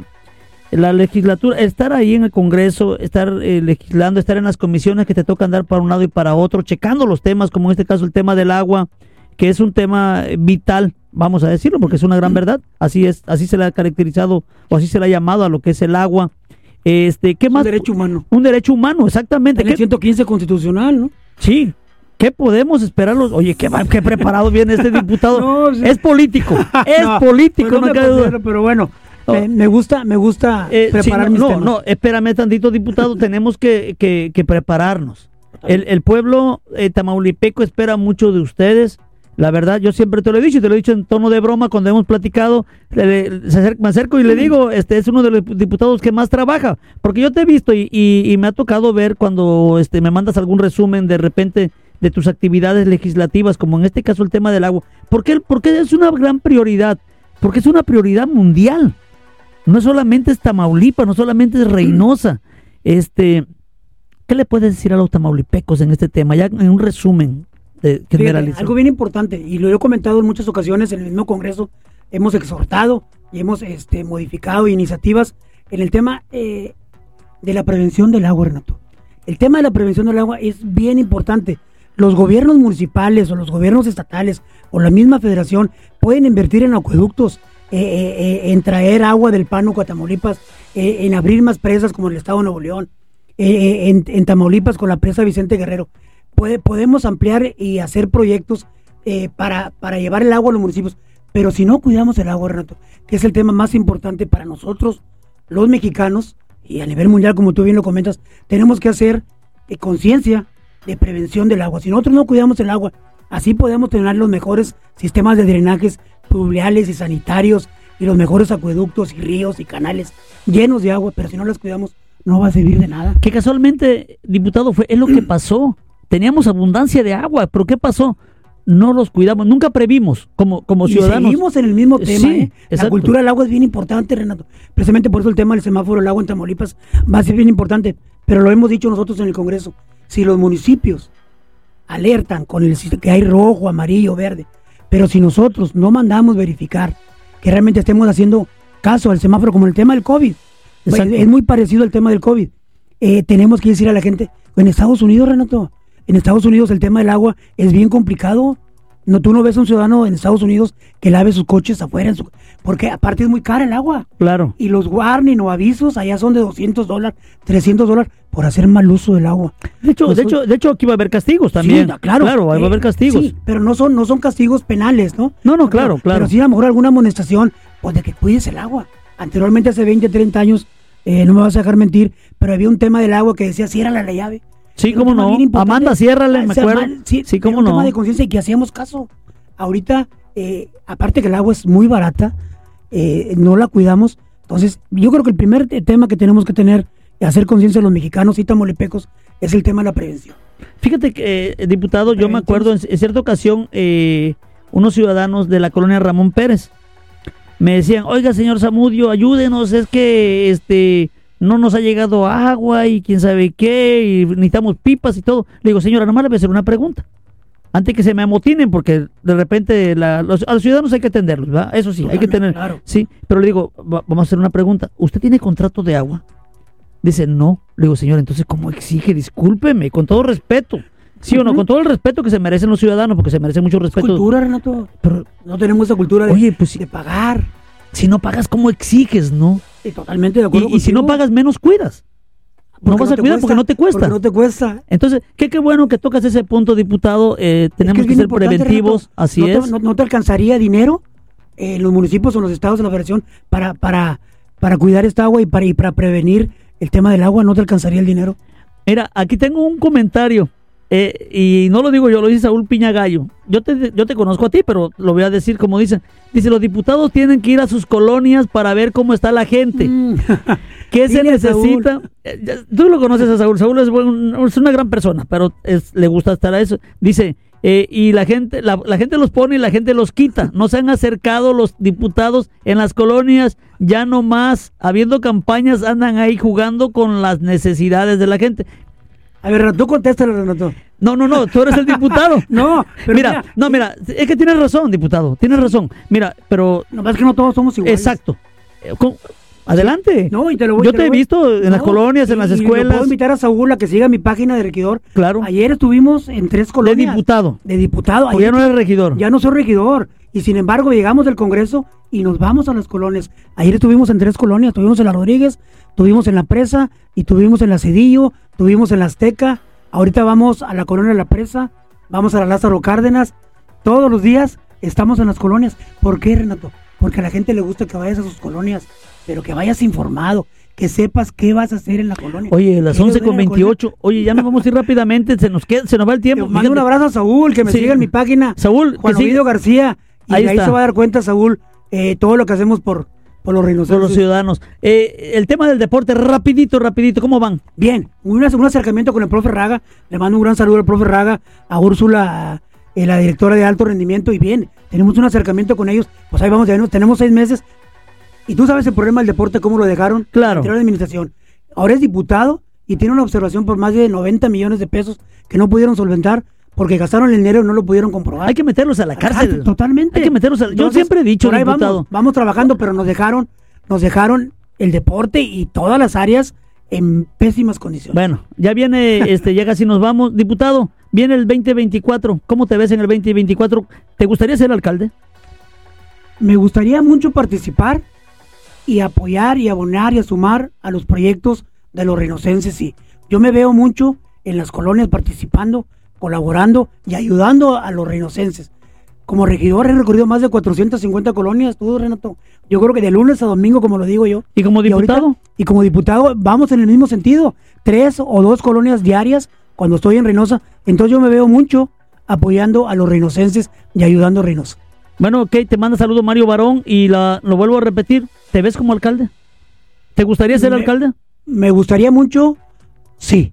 la legislatura, estar ahí en el Congreso, estar eh, legislando, estar en las comisiones que te tocan dar para un lado y para otro, checando los temas, como en este caso el tema del agua, que es un tema eh, vital, vamos a decirlo, porque es una gran verdad. Así es, así se le ha caracterizado o así se le ha llamado a lo que es el agua. Este, ¿qué más? un derecho humano. Un derecho humano, exactamente. En el ¿Qué- 115 constitucional, ¿no? Sí. ¿Qué podemos esperarlos? Oye, qué, preparado viene este diputado. No, sí. Es político, es No, político, pues no me duda. Pero bueno, No. eh, me gusta, me gusta Eh, preparar no, mis no, temas. no, espérame tantito, diputado, tenemos que, que- que prepararnos. El, el pueblo eh, tamaulipeco espera mucho de ustedes. La verdad, yo siempre te lo he dicho y te lo he dicho en tono de broma cuando hemos platicado. le- le- se acer- me acerco y le digo, este es uno de los diputados que más trabaja, porque yo te he visto y, y- y me ha tocado ver cuando este me mandas algún resumen de repente de tus actividades legislativas, como en este caso el tema del agua. ¿Por qué, porque es una gran prioridad? Porque es una prioridad mundial. No solamente es Tamaulipas, no solamente es Reynosa. Este, ¿qué le puedes decir a los tamaulipecos en este tema? Ya en un resumen algo bien importante, y lo he comentado en muchas ocasiones en el mismo Congreso, hemos exhortado y hemos este, modificado iniciativas en el tema eh, de la prevención del agua, Renato. El tema de la prevención del agua es bien importante. Los gobiernos municipales o los gobiernos estatales o la misma federación pueden invertir en acueductos, eh, eh, en traer agua del Pánuco a Tamaulipas, en abrir más presas como el Estado de Nuevo León, en, en Tamaulipas con la presa Vicente Guerrero. Puede- podemos ampliar y hacer proyectos eh, para, para llevar el agua a los municipios. Pero si no cuidamos el agua, Renato, que es el tema más importante para nosotros, los mexicanos, y a nivel mundial, como tú bien lo comentas, tenemos que hacer eh, conciencia de prevención del agua. Si nosotros no cuidamos el agua, así podemos tener los mejores sistemas de drenajes pluviales y sanitarios y los mejores acueductos y ríos y canales llenos de agua, pero si no las cuidamos, no va a servir de nada. Que casualmente, diputado, fue es lo que pasó. Teníamos abundancia de agua, pero ¿qué pasó? No los cuidamos, nunca previmos como, como Y ciudadanos. seguimos en el mismo tema. Sí, ¿eh? La cultura del agua es bien importante, Renato. Precisamente por eso el tema del semáforo del agua en Tamaulipas va a ser bien importante. Pero lo hemos dicho nosotros en el Congreso. Si los municipios alertan con el que hay rojo, amarillo, verde, pero si nosotros no mandamos verificar que realmente estemos haciendo caso al semáforo como el tema del COVID, Exacto. es muy parecido al tema del COVID. Eh, tenemos que decir a la gente, en Estados Unidos, Renato, en Estados Unidos el tema del agua es bien complicado. No, tú no ves a un ciudadano en Estados Unidos que lave sus coches afuera, en su- porque aparte es muy cara el agua. Claro. Y los warning o avisos allá son de 200 dólares, 300 dólares por hacer mal uso del agua. De hecho, Pues de hecho, de hecho aquí va a haber castigos también. Sí, claro. Claro, va a Eh, haber castigos. Sí, pero no son, no son castigos penales, ¿no? No, no, claro, claro. Pero sí a lo mejor alguna amonestación, pues de que cuides el agua. Anteriormente, hace 20, 30 años, eh, no me vas a dejar mentir, pero había un tema del agua que decía, ciérrala la llave. Sí, un cómo no. Amanda, ciérrale, Ah, me acuerdo. mal- sí, Sí, cómo un no. tema de conciencia y que hacíamos caso. Ahorita, eh, aparte que el agua es muy barata, eh, no la cuidamos. Entonces, yo creo que el primer te- tema que tenemos que tener y hacer conciencia de los mexicanos y tamolepecos es el tema de la prevención. Fíjate que, eh, diputado, yo me acuerdo en, en cierta ocasión, eh, unos ciudadanos de la colonia Ramón Pérez me decían, oiga, señor Zamudio, ayúdenos, es que este no nos ha llegado agua y quién sabe qué, y necesitamos pipas y todo. Le digo, señora, nomás le voy a hacer una pregunta. Antes que se me amotinen, porque de repente la- los, a los ciudadanos hay que atenderlos, ¿verdad? Eso sí, hay que tener. claro. Sí, pero le digo, va- vamos a hacer una pregunta. ¿Usted tiene contrato de agua? Dice, no. Le digo, señor, entonces, ¿cómo exige? Discúlpeme, con todo respeto. ¿Sí o no? Con todo el respeto que se merecen los ciudadanos, porque se merecen mucho Es respeto. cultura, Renato. Pero, No tenemos esa cultura de, oye, pues de pagar. si no pagas, ¿cómo exiges, no? Sí, totalmente de Y, acuerdo y si no pagas, menos cuidas. No vas a cuidar porque no te cuesta. Porque no te cuesta. Entonces, qué, qué bueno que tocas ese punto, diputado. Eh, tenemos es que, ser preventivos, Renato. así no te- es. no, no te alcanzaría dinero eh, los municipios o los estados de la federación para, para, para cuidar esta agua y para, y para prevenir el tema del agua. No te alcanzaría el dinero. Mira, aquí tengo un comentario. Eh, y no lo digo yo, lo dice Saúl Piñagallo. Yo te, yo te conozco a ti, pero lo voy a decir como dicen. Dice, los diputados tienen que ir a sus colonias para ver cómo está la gente. Mm. ¿Qué se Dile a Saúl. necesita? Eh, Tú lo conoces a Saúl. Saúl es, buen- es una gran persona, pero es- le gusta estar a eso. Dice, eh, y la gente, la, la gente los pone y la gente los quita. No se han acercado los diputados en las colonias, ya no más, habiendo campañas, andan ahí jugando con las necesidades de la gente. A ver, Renato, tú contéstale, Renato. No, no, no, tú eres el diputado. No, pero mira, mira, no, mira, es que tienes razón, diputado, tienes razón. Mira, pero Nomás que no todos somos iguales. exacto. Eh, con- Adelante. No, y te lo voy Yo te he voy- visto en las No, colonias, en las escuelas. puedo invitar a Saúl a que siga mi página de regidor. Claro. Ayer estuvimos en tres de colonias. diputado. De diputado. Porque ya Ayer- no eres regidor. Ya no soy regidor. Y sin embargo, llegamos del Congreso y nos vamos a las colonias. Ayer estuvimos en tres colonias. Estuvimos en la Rodríguez, estuvimos en la Presa y estuvimos en la Cedillo, estuvimos en la Azteca. Ahorita vamos a la colonia de la Presa, vamos a la Lázaro Cárdenas. Todos los días estamos en las colonias. ¿Por qué, Renato? Porque a la gente le gusta que vayas a sus colonias, pero que vayas informado, que sepas qué vas a hacer en la colonia. Oye, las ¿Quieres 11 ver con a la colonia? 28. Oye, ya nos vamos a ir rápidamente. Se nos queda, se nos va el tiempo. mando un abrazo a Saúl, que me Sí. siga en mi página. Saúl, Juan Ovidio García. Y Ahí ahí, se va a dar cuenta, Saúl, eh, todo lo que hacemos por, por los Por rinocerontes. los ciudadanos. Eh, el tema del deporte, rapidito, rapidito. ¿Cómo van? Bien, un, un acercamiento con el profe Raga. Le mando un gran saludo al profe Raga, a Úrsula, eh, la directora de alto rendimiento. Y bien, tenemos un acercamiento con ellos. Pues ahí vamos, ya no- tenemos seis meses. Y tú sabes el problema del deporte, cómo lo dejaron. Claro. La administración. Ahora es diputado y tiene una observación por más de 90 millones de pesos que no pudieron solventar porque gastaron el dinero y no lo pudieron comprobar. Hay que meterlos a la cárcel. Totalmente. Hay que meterlos a la... Yo siempre he dicho, por ahí. Vamos, vamos trabajando, pero nos dejaron, nos dejaron el deporte y todas las áreas en pésimas condiciones. Bueno, ya viene, este, ya casi nos vamos. Diputado, viene el 2024. ¿Cómo te ves en el 2024? ¿Te gustaría ser alcalde? Me gustaría mucho participar y apoyar y abonar y a sumar a los proyectos de los rinocenses. Sí, yo me veo mucho en las colonias participando, colaborando y ayudando a los rinocenses. Como regidor he recorrido más de 450 colonias, tú, Renato. Yo creo que de lunes a domingo, como lo digo yo. ¿Y como Y ahorita- diputado? Y, como diputado vamos en el mismo sentido. Tres o dos colonias diarias cuando estoy en Reynosa. Entonces yo me veo mucho apoyando a los rinocenses y ayudando a Reynosa. Bueno, ok, te manda saludo Mario Barón y la, lo vuelvo a repetir. ¿Te ves como alcalde? ¿Te gustaría ser Me- alcalde? Me gustaría mucho, sí.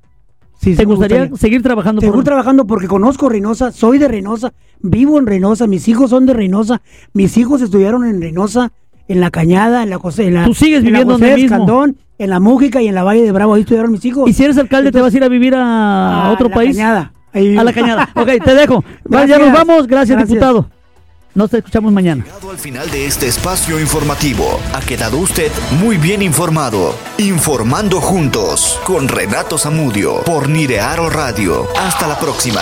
Sí ¿Te gustaría, seguir trabajando Seguir por trabajando porque conozco Reynosa, soy de Reynosa, vivo en Reynosa, mis hijos son de Reynosa, mis hijos estudiaron en Reynosa, en la Cañada, en la José, en la, Tú sigues en la viviendo José donde mismo. Escandón, en la Mújica y en la Valle de Bravo, ahí estudiaron mis hijos. Y si eres alcalde, ¿te vas a ir a vivir a, otro la país? Cañada. Ahí- A la cañada. Ok, te dejo. Ya nos vamos. Gracias, Gracias. diputado. Nos escuchamos mañana. Al final de este espacio informativo, ha quedado usted muy bien informado. Informando juntos con Renato Zamudio por Nirearo Radio. Hasta la próxima.